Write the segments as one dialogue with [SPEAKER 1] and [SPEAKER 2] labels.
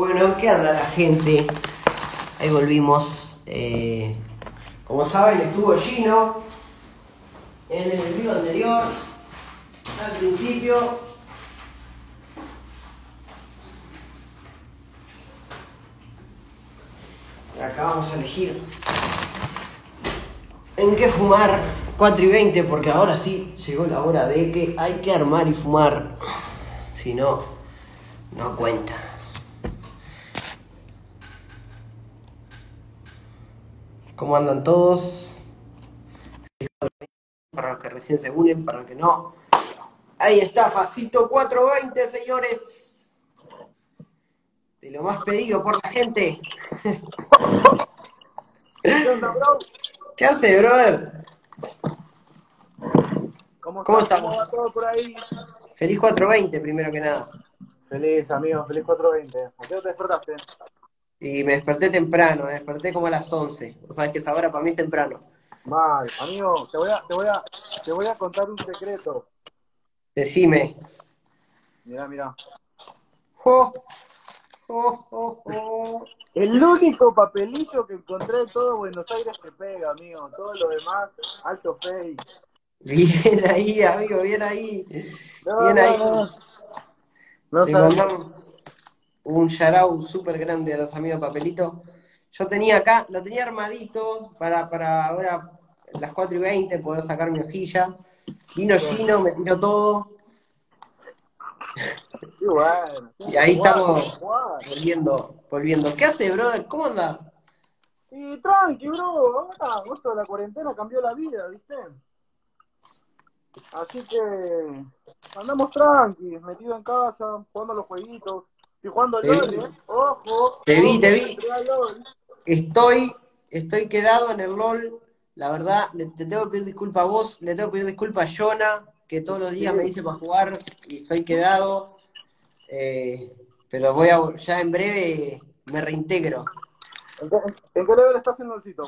[SPEAKER 1] Bueno, ¿qué anda la gente? Ahí volvimos. Eh, como saben, estuvo Gino en el video anterior, al principio. Y acá vamos a elegir en qué fumar 4 y 20, porque ahora sí llegó la hora de que hay que armar y fumar. Si no, no cuenta. ¿Cómo andan todos? Para los que recién se unen, para los que no. Ahí está, Facito 420, señores. De lo más pedido por la gente. ¿Qué hace, brother?
[SPEAKER 2] ¿Cómo,
[SPEAKER 1] ¿Cómo estamos?
[SPEAKER 2] ¿Cómo va todo por ahí?
[SPEAKER 1] Feliz 420, primero que nada.
[SPEAKER 2] Feliz, amigo, feliz 420. ¿A qué te despertaste?
[SPEAKER 1] Y me desperté temprano, me desperté como a las 11. O sabes que esa hora para mí es temprano.
[SPEAKER 2] Mal, amigo, te voy a, te voy a, te voy a contar un secreto.
[SPEAKER 1] Decime.
[SPEAKER 2] Mirá, mirá.
[SPEAKER 1] Jo, jo, jo, jo.
[SPEAKER 2] El único papelillo que encontré en todo Buenos Aires que pega, amigo. Todo lo demás, alto fake.
[SPEAKER 1] Bien ahí, amigo, bien ahí.
[SPEAKER 2] No,
[SPEAKER 1] Bien
[SPEAKER 2] no,
[SPEAKER 1] ahí.
[SPEAKER 2] no. No
[SPEAKER 1] mandamos un shout súper grande a los amigos Papelito. Yo tenía acá, lo tenía armadito para, para ahora las 4 y 20 poder sacar mi hojilla. Vino Gino, me tiró todo
[SPEAKER 2] Qué bueno.
[SPEAKER 1] y ahí estamos volviendo, volviendo. ¿Qué hace, brother? ¿Cómo andás?
[SPEAKER 2] Y tranqui, bro. Ahora, esto de la cuarentena cambió la vida, ¿viste? Así que andamos tranqui, metido en casa, jugando a los jueguitos. Estoy jugando
[SPEAKER 1] vi.
[SPEAKER 2] LOL, ¿eh? Ojo.
[SPEAKER 1] Te vi, te vi. Estoy, estoy quedado en el LOL. La verdad, le, te tengo que pedir disculpas a vos, le tengo que pedir disculpas a Jonah, que todos los días
[SPEAKER 2] Sí.
[SPEAKER 1] me dice para jugar y estoy quedado. Eh, pero voy a, ya en breve me reintegro.
[SPEAKER 2] ¿En qué, en qué level estás en LOLcito?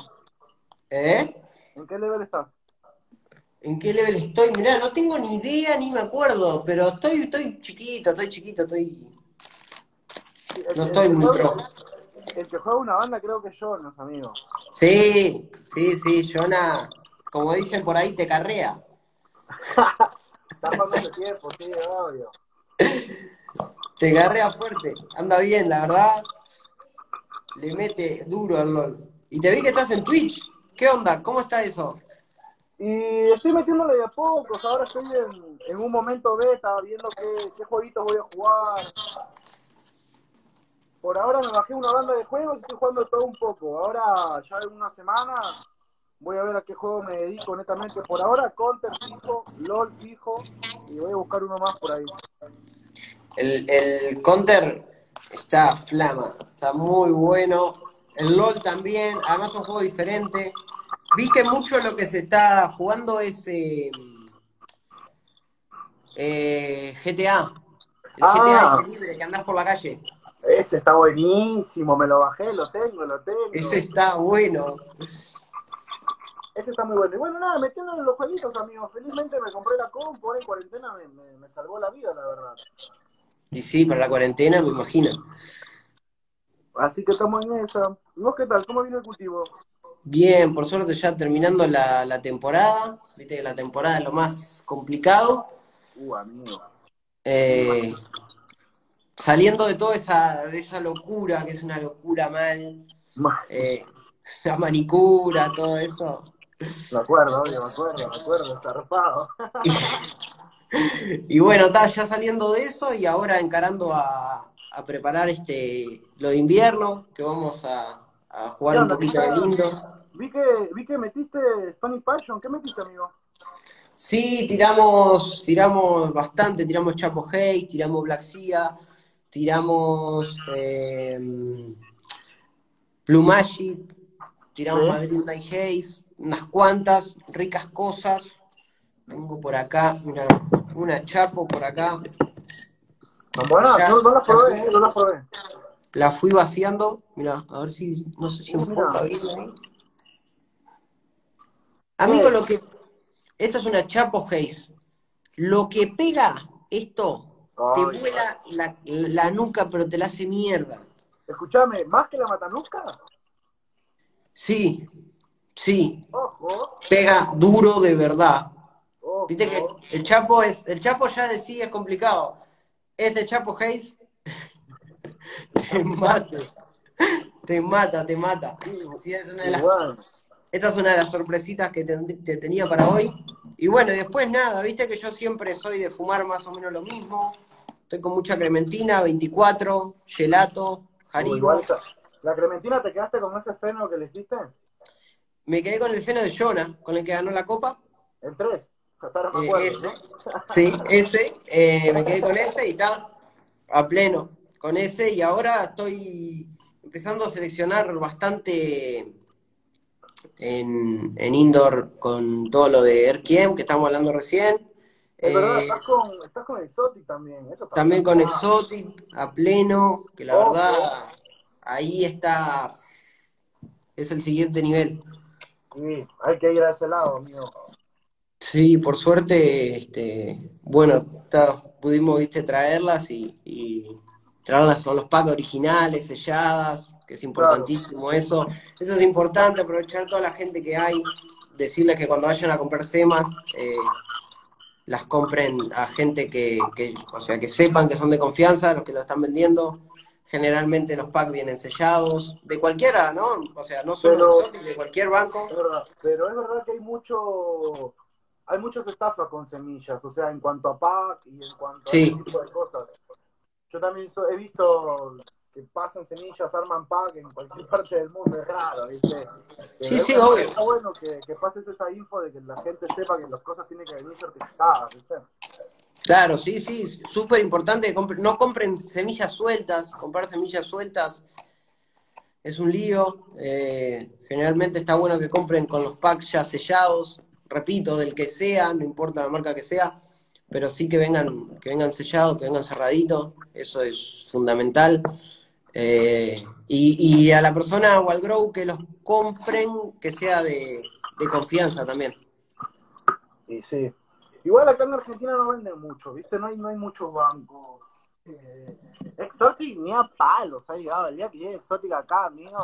[SPEAKER 1] ¿Eh?
[SPEAKER 2] ¿En qué level estás?
[SPEAKER 1] ¿En qué level estoy? Mirá, no tengo ni idea ni me acuerdo, pero estoy, estoy chiquito, estoy chiquito, estoy.
[SPEAKER 2] El-
[SPEAKER 1] No estoy muy pro.
[SPEAKER 2] El que juega una banda creo que es Jonas, amigo.
[SPEAKER 1] Sí, sí, sí, Jonah, como dicen por ahí, te carrea.
[SPEAKER 2] Está hace tiempo, sí, obvio.
[SPEAKER 1] Te carrea fuerte, anda bien, la verdad. Le mete duro al LOL. Y te vi que estás en Twitch. ¿Qué onda? ¿Cómo está eso?
[SPEAKER 2] Y estoy metiéndole de a pocos, ahora estoy en, en un momento beta, viendo qué, qué jueguitos voy a jugar. Por ahora me bajé una banda de juegos y estoy jugando todo un poco. Ahora, ya en una semana, voy a ver a qué juego me dedico netamente. Por ahora, Counter fijo, LOL fijo, y voy a buscar uno más por ahí.
[SPEAKER 1] El, el Counter está flama, está muy bueno. El LOL también, además es un juego diferente. Vi que mucho lo que se está jugando es eh, eh, GTA. El
[SPEAKER 2] Ah.
[SPEAKER 1] GTA ese libre que andás por la calle.
[SPEAKER 2] Ese está buenísimo, me lo bajé, lo tengo, lo tengo.
[SPEAKER 1] Ese está bueno.
[SPEAKER 2] Ese está muy bueno. Y bueno, nada, metiéndole en los jueguitos, amigos. Felizmente me compré la compu, ahora en cuarentena me, me, me salvó la vida, la verdad.
[SPEAKER 1] Y sí, para la cuarentena, me imagino.
[SPEAKER 2] Así que estamos en esa. ¿Y vos qué tal? ¿Cómo vino el cultivo?
[SPEAKER 1] Bien, por suerte ya terminando la, la temporada. Viste que la temporada es lo más complicado.
[SPEAKER 2] Uh, amigo.
[SPEAKER 1] Eh, saliendo de toda esa, de esa locura, que es una locura mal.
[SPEAKER 2] Ma-
[SPEAKER 1] eh, la manicura, todo eso.
[SPEAKER 2] Me acuerdo, obvio, me acuerdo, me acuerdo, zarpado.
[SPEAKER 1] Y bueno, está ya saliendo de eso y ahora encarando a, a preparar este lo de invierno, que vamos a, a jugar
[SPEAKER 2] ¿Qué
[SPEAKER 1] un poquito de lindo.
[SPEAKER 2] Vi que, vi que metiste Spanish Passion. ¿Qué metiste, amigo?
[SPEAKER 1] Sí, tiramos, tiramos bastante, tiramos Chapo Hate, tiramos Black Sea, tiramos eh, Blue Magic, tiramos. Madrid Night Haze, unas cuantas ricas cosas. Tengo por acá una, una Chapo por acá. Ya.
[SPEAKER 2] no, no las probé, eh, no las probé.
[SPEAKER 1] La fui vaciando. Mira, a ver si, no sé si enfoca ahí. Amigo,
[SPEAKER 2] ¿Qué?
[SPEAKER 1] lo que. Esto es una Chapo Haze. Lo que pega esto, te vuela la, la nuca, pero te la hace mierda.
[SPEAKER 2] Escúchame, ¿más que la matanusca?
[SPEAKER 1] Sí, sí.
[SPEAKER 2] Ojo.
[SPEAKER 1] Pega duro de verdad.
[SPEAKER 2] ojo.
[SPEAKER 1] Viste que el Chapo es, el Chapo ya de sí es complicado. Este Chapo Hayes te mata. Te mata, te mata. Sí, es una de las. Esta es una de las sorpresitas que te, te tenía para hoy. Y bueno, y después nada, viste que yo siempre soy de fumar más o menos lo mismo. Estoy con mucha crementina, 24, gelato, jaribo.
[SPEAKER 2] ¿La Clementina te quedaste con ese feno que le hiciste?
[SPEAKER 1] Me quedé con el feno de Jonah, con el que ganó la copa.
[SPEAKER 2] El 3. Hasta ahora me
[SPEAKER 1] Eh, ese.
[SPEAKER 2] ¿no?
[SPEAKER 1] Sí, ese. eh, me quedé con ese y está a pleno con ese. Y ahora estoy empezando a seleccionar bastante en, en indoor con todo lo de Erkiem, que estamos hablando recién.
[SPEAKER 2] Es verdad,
[SPEAKER 1] Eh,
[SPEAKER 2] estás con, estás con Exotic también. Eso
[SPEAKER 1] También con Exotic, a pleno, que la verdad ahí está, es el siguiente nivel.
[SPEAKER 2] Sí, hay que ir a ese lado, amigo.
[SPEAKER 1] Sí, por suerte, este, bueno, está- pudimos, viste, traerlas y, y traerlas con los packs originales, selladas, que es importantísimo eso. Eso es importante, aprovechar toda la gente que hay, decirles que cuando vayan a comprar semas, eh, las compren a gente que, que, o sea, que sepan que son de confianza, los que lo están vendiendo. Generalmente los packs vienen sellados, de cualquiera, ¿no? O sea, no solo
[SPEAKER 2] Pero-
[SPEAKER 1] de Exotic, de cualquier banco.
[SPEAKER 2] Es verdad. Pero es verdad que hay mucho. Hay muchas estafas con semillas, o sea, en cuanto a pack y en cuanto
[SPEAKER 1] Sí.
[SPEAKER 2] a ese tipo de cosas. Yo también so- he visto que pasan semillas, arman pack en cualquier parte del mundo, es raro, ¿viste? Pero
[SPEAKER 1] Sí, sí, obvio.
[SPEAKER 2] Está bueno que, que pases esa info de que la gente sepa que las cosas tienen que venir certificadas, ¿viste?
[SPEAKER 1] Claro, sí, sí, súper importante. no compren semillas sueltas, comprar semillas sueltas es un lío. eh, generalmente está bueno que compren con los packs ya sellados, repito, del que sea, no importa la marca que sea, pero sí que vengan, que vengan sellados, que vengan cerraditos, eso es fundamental. Eh, y, y a la persona o al grow que los compren, que sea de, de confianza también.
[SPEAKER 2] Y sí. Igual acá en Argentina no venden mucho, ¿viste? No hay, no hay muchos bancos. Eh, Exotic ni a palos ha llegado. El día que llegue Exotic acá, amigo,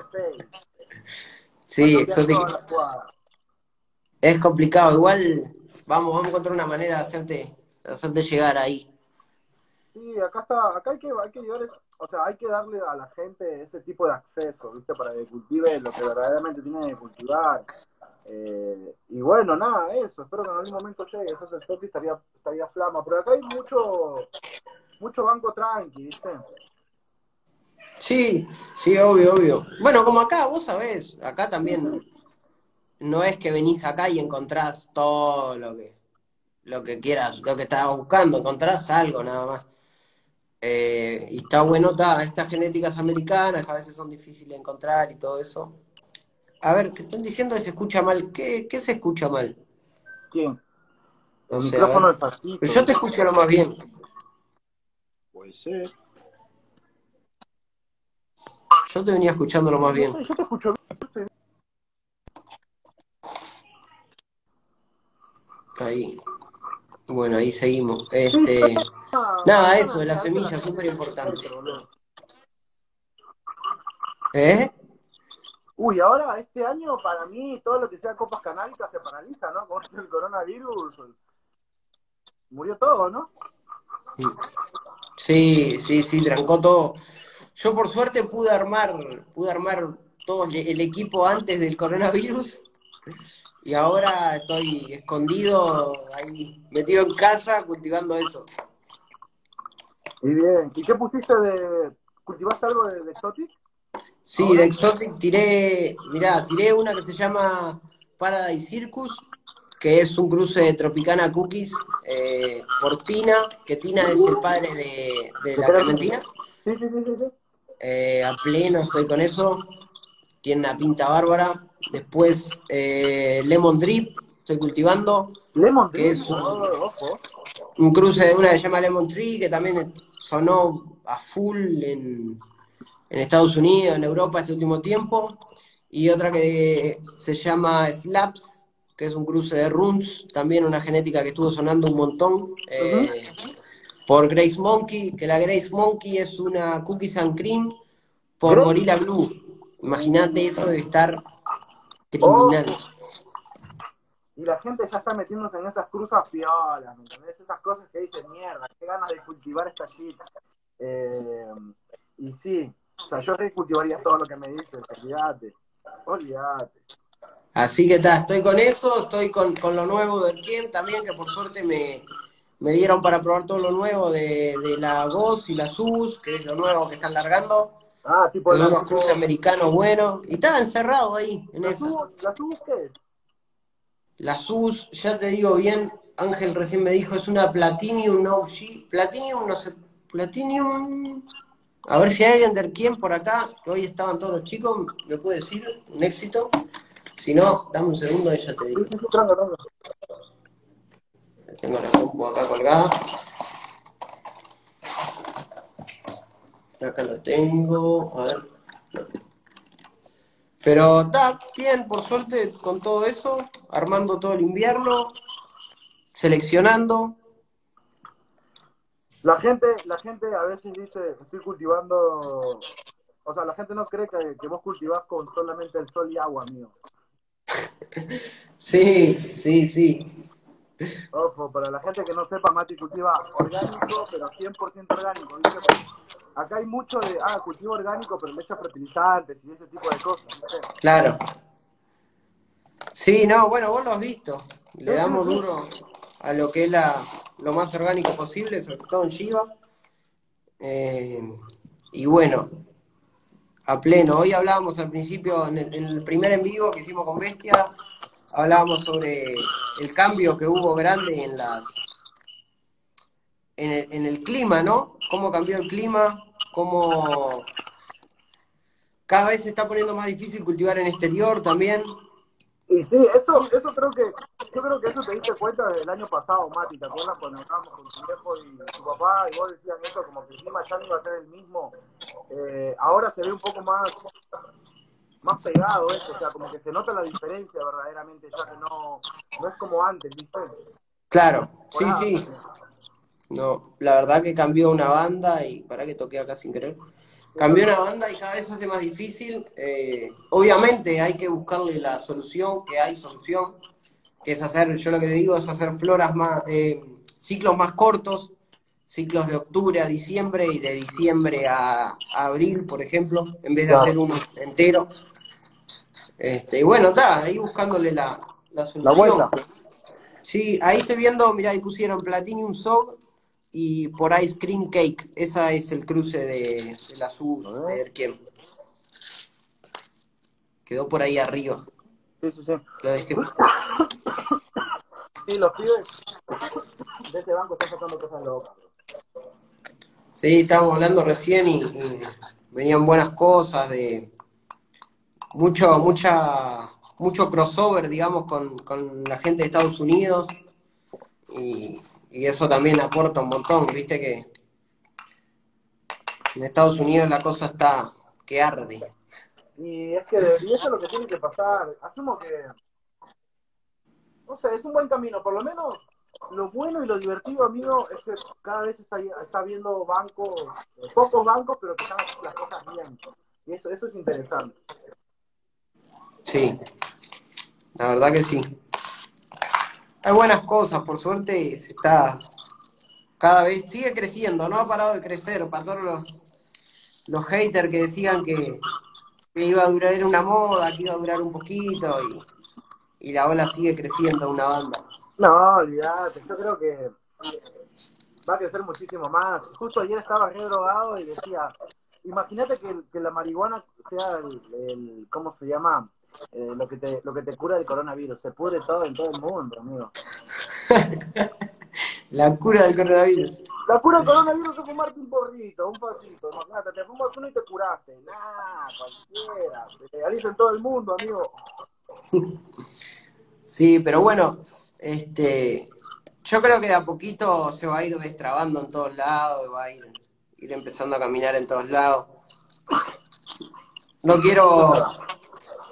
[SPEAKER 2] este,
[SPEAKER 1] Sí,
[SPEAKER 2] jugada.
[SPEAKER 1] Es complicado, igual vamos, vamos a encontrar una manera de hacerte, de hacerte llegar ahí.
[SPEAKER 2] Sí, acá está, acá hay que, hay que o sea, hay que darle a la gente ese tipo de acceso, ¿viste? Para que cultive lo que verdaderamente tiene que cultivar. Eh, y bueno, nada, eso, espero que en algún momento llegue, ese Exotic estaría, estaría flama, pero acá hay mucho, mucho banco tranqui, ¿viste?
[SPEAKER 1] Sí, sí, obvio, obvio. Bueno, como acá, vos sabés, acá también no es que venís acá y encontrás todo lo que, lo que quieras, lo que estabas buscando, encontrás algo nada más. Eh, y está bueno, está, estas genéticas americanas que a veces son difíciles de encontrar y todo eso. A ver, ¿qué están diciendo que se escucha mal? ¿Qué, qué se escucha mal?
[SPEAKER 2] ¿Quién?
[SPEAKER 1] No
[SPEAKER 2] El
[SPEAKER 1] sé,
[SPEAKER 2] micrófono del Fastito.
[SPEAKER 1] Yo te escucho lo más bien.
[SPEAKER 2] Puede ser.
[SPEAKER 1] Yo te venía escuchando lo más bien.
[SPEAKER 2] Yo te escucho bien.
[SPEAKER 1] Ahí. Bueno, ahí seguimos. Este, nada, eso, de la semilla, súper importante. ¿Eh?
[SPEAKER 2] Uy, ahora este año para mí todo lo que sea copas canábicas se paraliza, ¿no? Con del coronavirus. Murió todo, ¿no?
[SPEAKER 1] Sí, sí, sí, trancó todo. Yo por suerte pude armar, pude armar todo el el equipo antes del coronavirus y ahora estoy escondido ahí, metido en casa cultivando eso.
[SPEAKER 2] Y bien. ¿Y qué pusiste de. ¿Cultivaste algo de, de Exotic?
[SPEAKER 1] Sí, de Exotic tiré, mirá, tiré una que se llama Paradise Circus, que es un cruce de Tropicana Cookies eh, por Tina, que Tina es el padre de, de la Clementina.
[SPEAKER 2] Sí, sí, sí, sí. sí.
[SPEAKER 1] Eh, a pleno estoy con eso. Tiene una pinta bárbara. Después eh, Lemon Drip, estoy cultivando.
[SPEAKER 2] Lemon
[SPEAKER 1] Que
[SPEAKER 2] Drip,
[SPEAKER 1] es un-
[SPEAKER 2] oh, ojo.
[SPEAKER 1] Un cruce de una que se llama Lemon Tree, que también sonó a full en, en Estados Unidos, en Europa este último tiempo. Y otra que se llama Slaps, que es un cruce de Runs, también una genética que estuvo sonando un montón. eh, Por Grace Monkey, que la Grace Monkey es una cookies and cream por Gorilla Glue. Imagínate eso de estar criminal.
[SPEAKER 2] Y la gente ya está metiéndose en esas cruzas piolas, ¿me entendés? Esas cosas que dicen, mierda, qué ganas de cultivar esta shit. Eh, y sí, o sea, yo recultivaría todo lo que me dices, olvídate, olvídate.
[SPEAKER 1] Así que está, estoy con eso, estoy con, con lo nuevo del Quien también, que por suerte me, me dieron para probar todo lo nuevo de, de la GOS y la SUS, que es lo nuevo que están largando.
[SPEAKER 2] Ah, tipo
[SPEAKER 1] unos cruces americanos buenos. Y estaba encerrado ahí, en
[SPEAKER 2] ¿La. SUS, ¿La SUS qué es?
[SPEAKER 1] La SUS, ya te digo bien, Ángel recién me dijo, es una Platinum OG. Platinum, no sé, Platinum... A ver si hay alguien del quién por acá, que hoy estaban todos los chicos, me puede decir, un éxito. Si no, dame un segundo y ya te digo. Tengo la compu acá colgada. Acá lo tengo. A ver. Pero está bien, por suerte, con todo eso, armando todo el invierno, seleccionando.
[SPEAKER 2] La gente, la gente a veces dice, estoy cultivando, o sea, la gente no cree que, que vos cultivás con solamente el sol y agua, amigo.
[SPEAKER 1] Sí, sí, sí.
[SPEAKER 2] Ojo, para la gente que no sepa, Mati cultiva orgánico, pero 100% orgánico. ¿viste? Acá hay mucho de, ah, cultivo orgánico, pero le echa fertilizantes y ese tipo de cosas. ¿viste?
[SPEAKER 1] Claro. Sí, no, bueno, vos lo has visto. Le damos duro a lo que es la, lo más orgánico posible, sobre todo en Shiva. Eh, y bueno, a pleno. Hoy hablábamos al principio, en el, en el primer en vivo que hicimos con Bestia, hablábamos sobre el cambio que hubo grande en las en el, en el clima, ¿no? Cómo cambió el clima, cómo cada vez se está poniendo más difícil cultivar en exterior también.
[SPEAKER 2] Y sí, eso, eso creo que, yo creo que eso te diste cuenta del año pasado, Mati, ¿te acuerdas cuando estábamos con tu viejo y tu papá y vos decían eso, como que el clima ya no iba a ser el mismo? Eh, ahora se ve un poco más, más pegado eso, o sea, como que se nota la diferencia verdaderamente, ya que no, no es como antes, ¿viste?
[SPEAKER 1] Claro, sí, sí. No, la verdad que cambió una banda y para que toqué acá sin querer. Cambió una banda y cada vez se hace más difícil. Eh, obviamente hay que buscarle la solución, que hay solución, que es hacer, yo lo que digo es hacer floras más, eh, ciclos más cortos, ciclos de octubre a diciembre y de diciembre a, a abril, por ejemplo, en vez de
[SPEAKER 2] Claro.
[SPEAKER 1] hacer uno entero. Este, y bueno, está, ahí buscándole la, la
[SPEAKER 2] La
[SPEAKER 1] solución.
[SPEAKER 2] vuelta.
[SPEAKER 1] Sí, ahí estoy viendo, mira, ahí pusieron Platinum Sog y por Ice Cream Cake. Esa es el cruce de, de la SUS,
[SPEAKER 2] A
[SPEAKER 1] de. Erquiem. Quedó por ahí arriba.
[SPEAKER 2] Sí, sí, sí.
[SPEAKER 1] Lo dejé.
[SPEAKER 2] Sí, los pibes de ese banco están sacando cosas locas.
[SPEAKER 1] Sí, estábamos hablando recién y, y venían buenas cosas de mucho, mucha, mucho crossover, digamos, con, con la gente de Estados Unidos. Y, y eso también aporta un montón, viste que en Estados Unidos la cosa está que arde.
[SPEAKER 2] Y es que y eso es lo que tiene que pasar. Asumo que, no sé, es un buen camino. Por lo menos lo bueno y lo divertido, amigo, es que cada vez está, está viendo bancos, pocos bancos, pero que están haciendo las cosas bien. Y eso, eso es interesante.
[SPEAKER 1] Sí, la verdad que sí. Hay buenas cosas, por suerte se está cada vez, sigue creciendo, no ha parado de crecer, para todos los, los haters que decían que, iba a durar una moda, que iba a durar un poquito, y, la ola sigue creciendo una banda.
[SPEAKER 2] No, olvídate, yo creo que va a crecer muchísimo más. Justo ayer estaba re drogado y decía, imagínate que, que la marihuana sea el, el- ¿cómo se llama? Eh, lo que te lo que te cura del coronavirus. Se pudre todo en todo el mundo, amigo.
[SPEAKER 1] La cura del coronavirus.
[SPEAKER 2] La cura del coronavirus es fumarte un porrito, un pasito. Imagínate, te fumas uno y te curaste. Nah, cualquiera. Se legaliza en todo el mundo, amigo.
[SPEAKER 1] Sí, pero bueno, este, yo creo que de a poquito se va a ir destrabando en todos lados, va a ir, ir empezando a caminar en todos lados. No quiero,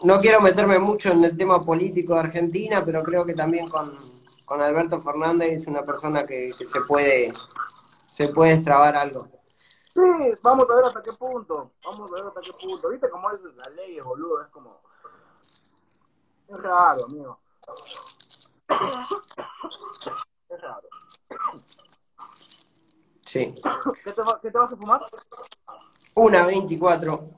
[SPEAKER 1] no quiero meterme mucho en el tema político de Argentina, pero creo que también con, con Alberto Fernández es una persona que, que se puede, se puede destrabar algo.
[SPEAKER 2] Sí, vamos a ver hasta qué punto. Vamos a ver hasta qué punto. ¿Viste cómo es la ley, boludo? Es como. Es raro, amigo. Es raro.
[SPEAKER 1] Sí.
[SPEAKER 2] ¿Qué te, va- qué te vas a fumar?
[SPEAKER 1] Una 24.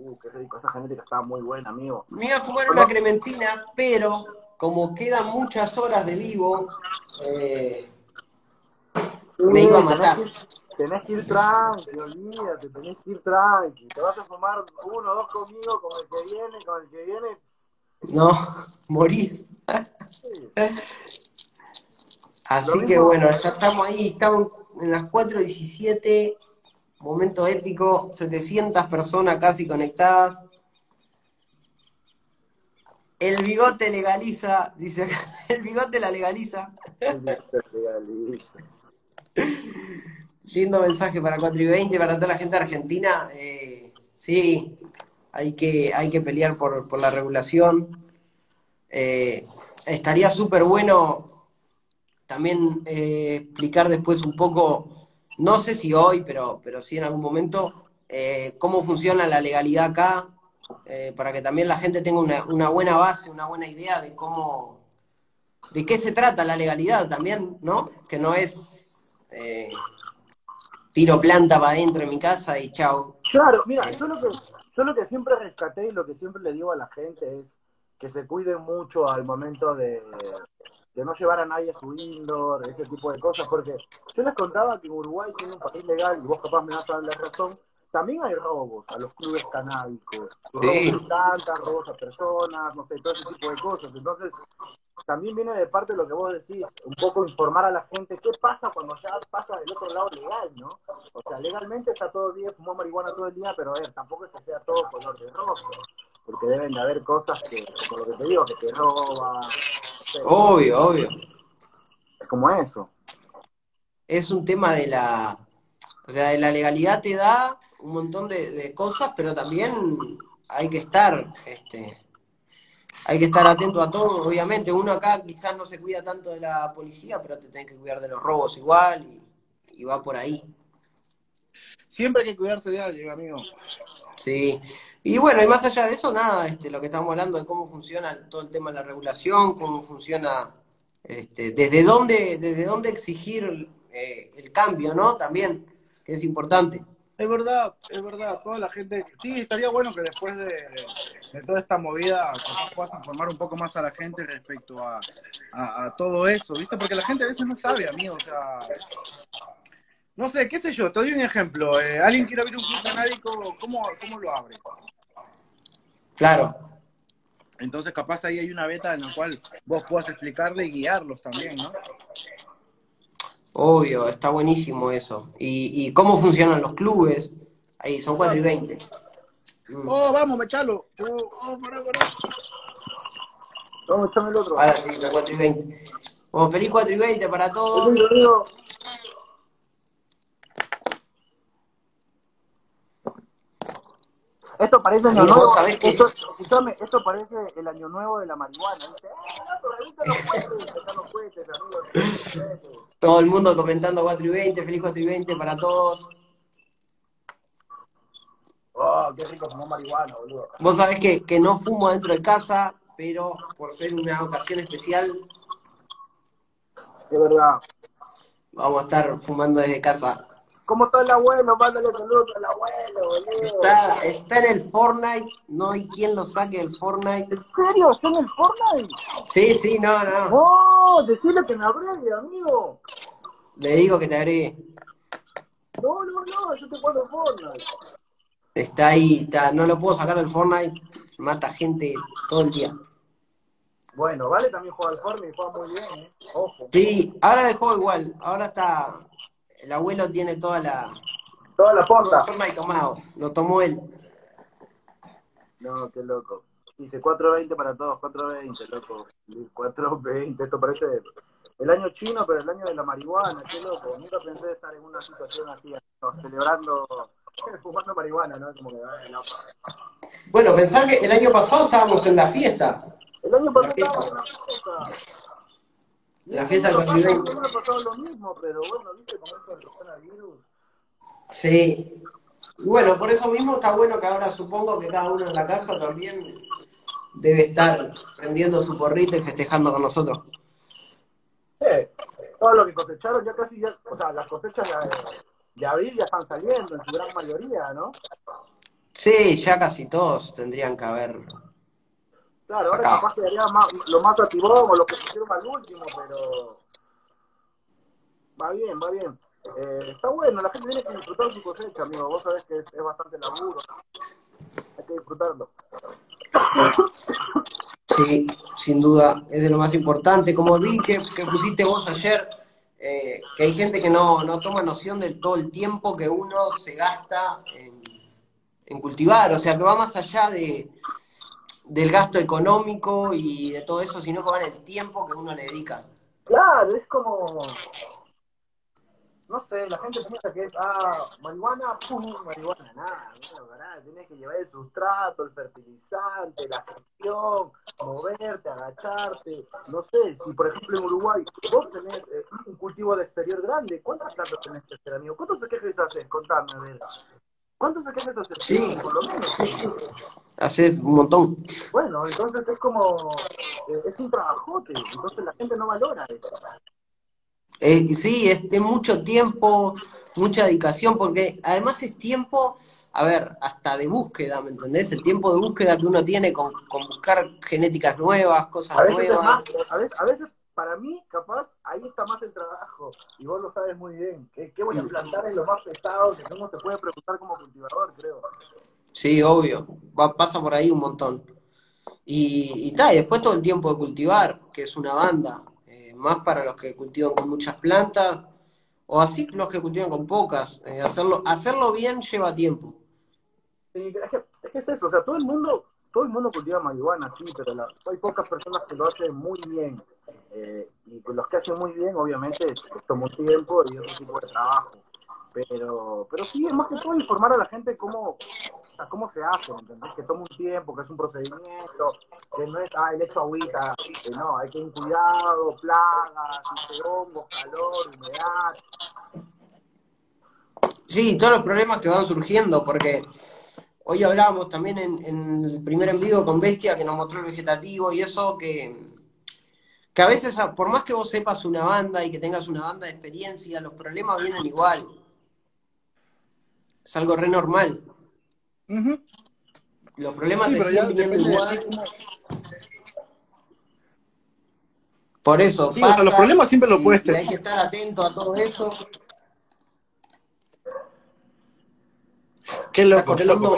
[SPEAKER 2] Uh, qué rico. Esa genética está muy buena, amigo.
[SPEAKER 1] Me iba a fumar una crementina, pero como quedan muchas horas de vivo, eh, me iba a matar.
[SPEAKER 2] Tenés que, tenés que ir tranqui, olvídate, tenés que ir tranqui. Te vas a fumar uno o dos conmigo, con el que viene, con el que viene.
[SPEAKER 1] No, morís.
[SPEAKER 2] Sí.
[SPEAKER 1] Así que bueno, ya estamos ahí, estamos en las 4.17, momento épico, 700 personas casi conectadas. El bigote legaliza, dice acá, el bigote la legaliza.
[SPEAKER 2] Legaliza.
[SPEAKER 1] Lindo mensaje para 4 y 20, para toda la gente de Argentina. Eh, sí, hay que, hay que pelear por, por la regulación. Eh, estaría súper bueno también eh, explicar después un poco, no sé si hoy, pero, pero sí en algún momento, eh, cómo funciona la legalidad acá, eh, para que también la gente tenga una, una buena base, una buena idea de cómo, de qué se trata la legalidad también, ¿no? Que no es eh, tiro planta para adentro de mi casa y chao.
[SPEAKER 2] Claro, mira, yo lo, que, yo lo que siempre rescaté y lo que siempre le digo a la gente es que se cuiden mucho al momento de, de no llevar a nadie a su indoor, ese tipo de cosas, porque yo les contaba que en Uruguay, siendo un país legal, y vos capaz me vas a dar la razón, también hay robos a los clubes canábicos, robos
[SPEAKER 1] Sí.
[SPEAKER 2] de plantas, robos a personas, no sé, todo ese tipo de cosas. Entonces, también viene de parte de lo que vos decís, un poco informar a la gente qué pasa cuando ya pasa del otro lado legal, ¿no? O sea, legalmente está todo bien, fumar marihuana todo el día, pero a ver, tampoco es que sea todo color de rosa, porque deben de haber cosas que, como lo que te digo, que te roban,
[SPEAKER 1] Obvio, obvio.
[SPEAKER 2] es como eso.
[SPEAKER 1] Es un tema de la, o sea, de la legalidad te da un montón de, de cosas, pero también hay que estar, este, hay que estar atento a todo, obviamente. Uno acá quizás no se cuida tanto de la policía, pero te tenés que cuidar de los robos igual y, y va por ahí.
[SPEAKER 2] Siempre hay que cuidarse de alguien, amigo.
[SPEAKER 1] Sí. Y bueno, y más allá de eso, nada, este, lo que estamos hablando de cómo funciona todo el tema de la regulación, cómo funciona, este, desde dónde, desde dónde exigir eh, el cambio, ¿no? También, que es importante.
[SPEAKER 2] Es verdad, es verdad, toda la gente, sí, estaría bueno que después de, toda esta movida capaz puedas informar un poco más a la gente respecto a, a- a todo eso, ¿viste? Porque la gente a veces no sabe, amigo, o sea, no sé, qué sé yo, te doy un ejemplo, eh, alguien quiere abrir un club canábico, ¿cómo, ¿cómo lo abre?
[SPEAKER 1] Claro,
[SPEAKER 2] Entonces capaz ahí hay una beta en la cual vos puedas explicarle y guiarlos también, ¿no?
[SPEAKER 1] obvio, está buenísimo eso. Y, y cómo funcionan los clubes, ahí son 4 y 20. Mm.
[SPEAKER 2] Oh, vamos, mechalo. Oh, oh, pará, pará. Vamos, echame el otro.
[SPEAKER 1] Ahora sí, son 4 y 20. Bueno, feliz 4 y 20 para todos.
[SPEAKER 2] Amigo, amigo. Esto parece año nuevo.
[SPEAKER 1] ¿vos sabés que-
[SPEAKER 2] Esto, escúchame, esto parece el año nuevo de la marihuana.
[SPEAKER 1] Todo el mundo comentando 4 y 20, feliz 4 y 20 para todos.
[SPEAKER 2] Oh, qué rico fumar marihuana, boludo.
[SPEAKER 1] Vos sabés que, que no fumo dentro de casa, pero por ser una ocasión especial,
[SPEAKER 2] De verdad.
[SPEAKER 1] vamos a estar fumando desde casa.
[SPEAKER 2] ¿Cómo está el abuelo? Mándale saludos al abuelo, boludo.
[SPEAKER 1] Está, está en el Fortnite, no hay quien lo saque del Fortnite.
[SPEAKER 2] ¿En serio? ¿Está en el Fortnite?
[SPEAKER 1] Sí, sí, no, no.
[SPEAKER 2] ¡Oh! Decirle que me agregue, amigo.
[SPEAKER 1] Le digo que te agregue.
[SPEAKER 2] No, no, no, yo te juego Fortnite.
[SPEAKER 1] Está ahí, está, no lo puedo sacar del Fortnite, mata gente todo el día.
[SPEAKER 2] Bueno, Vale también juega al Fortnite y juega muy bien, ¿eh? Ojo.
[SPEAKER 1] Sí, ahora dejó igual, ahora está, el abuelo tiene toda la,
[SPEAKER 2] Toda la posta.
[SPEAKER 1] Fortnite tomado, lo tomó él.
[SPEAKER 2] No, qué loco. Dice 4.20 para todos, 4.20, loco. 4.20, esto parece el año chino, pero el año de la marihuana, qué loco. Nunca pensé estar en una situación así, no, celebrando, fumando marihuana, ¿no? Como que, loco.
[SPEAKER 1] Bueno, pensar que el año pasado estábamos en la fiesta,
[SPEAKER 2] El año pasado estábamos en la fiesta.
[SPEAKER 1] La fiesta
[SPEAKER 2] año
[SPEAKER 1] del
[SPEAKER 2] pasado
[SPEAKER 1] 2020.
[SPEAKER 2] no me ha pasado lo mismo, pero bueno, viste, con esto del coronavirus.
[SPEAKER 1] Sí. Y bueno, por eso mismo está bueno que ahora supongo que cada uno en la casa también debe estar prendiendo su porrito y festejando con nosotros.
[SPEAKER 2] Sí, todo lo que cosecharon ya casi, ya, o sea, las cosechas de, de abril ya están saliendo en su gran mayoría, ¿no?
[SPEAKER 1] Sí, ya casi todos tendrían que haber.
[SPEAKER 2] Claro, ahora capaz quedaría más, lo más activón o lo que pusieron al último, pero va bien, va bien. Eh, está bueno, la gente tiene que disfrutar su cosecha, amigo. Vos sabés que es, es bastante laburo. Hay que disfrutarlo.
[SPEAKER 1] Sí, sin duda, es de lo más importante. Como vi que, que pusiste vos ayer, eh, que hay gente que no, no toma noción de todo el tiempo que uno se gasta en, en cultivar, o sea, que va más allá de, del gasto económico y de todo eso, sino en el tiempo que uno le dedica.
[SPEAKER 2] Claro, es como. No sé, la gente piensa que es, ah, marihuana, pum, marihuana, nada, verdad, tienes que llevar el sustrato, el fertilizante, la gestión, moverte, agacharte, no sé, si por ejemplo en Uruguay vos tenés eh, un cultivo de exterior grande, ¿cuántas plantas tenés que hacer, amigo? ¿Cuántos equejes haces? Contame, a ver. ¿Cuántos equejes haces?
[SPEAKER 1] Sí.
[SPEAKER 2] Por lo menos.
[SPEAKER 1] Sí, sí. Hace un montón.
[SPEAKER 2] Bueno, entonces es como, eh, es un trabajote, entonces la gente no valora eso.
[SPEAKER 1] Eh, sí, es de mucho tiempo, mucha dedicación, porque además es tiempo, a ver, hasta de búsqueda, ¿me entendés? El tiempo de búsqueda que uno tiene con, con buscar genéticas nuevas, cosas
[SPEAKER 2] A es
[SPEAKER 1] nuevas.
[SPEAKER 2] más, a, veces, a veces, para mí, capaz, ahí está más el trabajo. Y vos lo sabes muy bien. ¿Qué, qué voy a plantar es lo más pesado que uno te puede preguntar como cultivador, creo.
[SPEAKER 1] Sí, obvio, va, pasa por ahí un montón. Y, y, ta, y después todo el tiempo de cultivar, que es una banda, eh, más para los que cultivan con muchas plantas, o así los que cultivan con pocas. Eh, hacerlo, hacerlo bien lleva tiempo.
[SPEAKER 2] Sí, es, que, es que es eso, o sea, todo el mundo, todo el mundo cultiva marihuana, sí, pero la, hay pocas personas que lo hacen muy bien. Eh, y pues los que hacen muy bien, obviamente, les toma un tiempo y otro tipo de trabajo. Pero, pero sí, es más que todo informar a la gente cómo, cómo se hace, ¿entendés? Que toma un tiempo, que es un procedimiento, que no es, ah, el hecho agüita, que no, hay que tener cuidado, plagas, hongos, calor, humedad.
[SPEAKER 1] Sí, todos los problemas que van surgiendo, porque hoy hablábamos también en, en el primer en vivo con Bestia, que nos mostró el vegetativo y eso, que, que a veces, por más que vos sepas una banda y que tengas una banda de experiencia, los problemas vienen igual. Es algo re normal.
[SPEAKER 2] Uh -huh.
[SPEAKER 1] Los problemas sí, te siguen viniendo igual. Por eso,
[SPEAKER 2] sí, pasa, o sea, los problemas siempre los puedes
[SPEAKER 1] tener. Hay que estar atento a todo eso.
[SPEAKER 2] Qué loco, qué loco.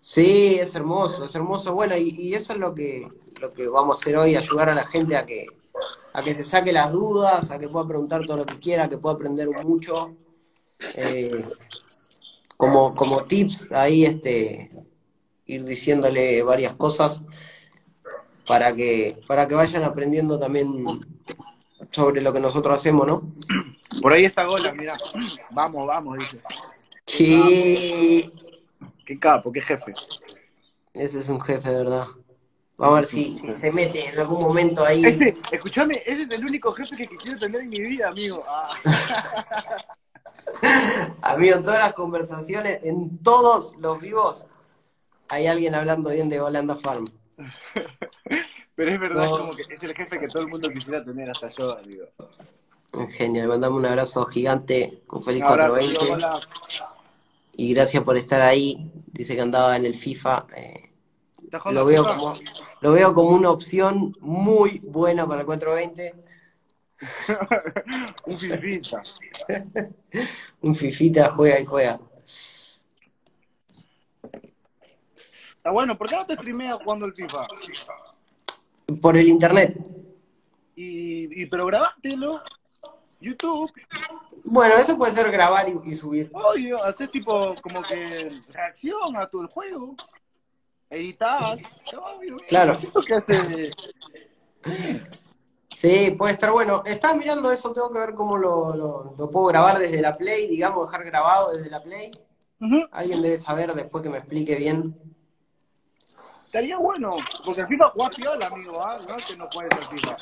[SPEAKER 1] Sí, es hermoso, es hermoso. Bueno, y, y, eso es lo que, lo que vamos a hacer hoy, ayudar a la gente a que, a que se saque las dudas, a que pueda preguntar todo lo que quiera, que pueda aprender mucho. Eh, como, como tips ahí, este, ir diciéndole varias cosas para que, para que vayan aprendiendo también sobre lo que nosotros hacemos, ¿no?
[SPEAKER 2] Por ahí está Gola, mira. Vamos, vamos, dice.
[SPEAKER 1] Sí.
[SPEAKER 2] Qué capo, qué jefe.
[SPEAKER 1] Ese es un jefe, verdad. Vamos a ver si, si, se mete en algún momento ahí.
[SPEAKER 2] Ese, escúchame, ese es el único jefe que quisiera tener en mi vida, amigo. Ah.
[SPEAKER 1] amigo, todas las conversaciones, en todos los vivos, hay alguien hablando bien de Holanda Farm.
[SPEAKER 2] Pero es verdad, no. como que es el jefe que todo el mundo quisiera tener, hasta yo, amigo.
[SPEAKER 1] Genial, mandame un abrazo gigante, un feliz un abrazo, 420. Y gracias por estar ahí. Dice que andaba en el FIFA. Eh, lo, veo FIFA? como, lo veo como una opción muy buena para el 420.
[SPEAKER 2] un fifita.
[SPEAKER 1] un fifita juega y juega.
[SPEAKER 2] Está bueno, ¿por qué no te streameas jugando el FIFA?
[SPEAKER 1] Por el internet.
[SPEAKER 2] Y, y pero grabátelo. YouTube.
[SPEAKER 1] Bueno, eso puede ser grabar y, y subir.
[SPEAKER 2] Oye, hacer tipo como que reacción a todo el juego. Editas. Obvio.
[SPEAKER 1] Claro.
[SPEAKER 2] que hace...
[SPEAKER 1] Sí, puede estar bueno. Estás mirando eso, tengo que ver cómo lo, lo, lo, puedo grabar desde la Play, digamos, dejar grabado desde la Play. Uh -huh. Alguien debe saber después que me explique bien.
[SPEAKER 2] Estaría bueno, porque el FIFA juega piola, amigo, ¿ah? No es que no puedes el FIFA.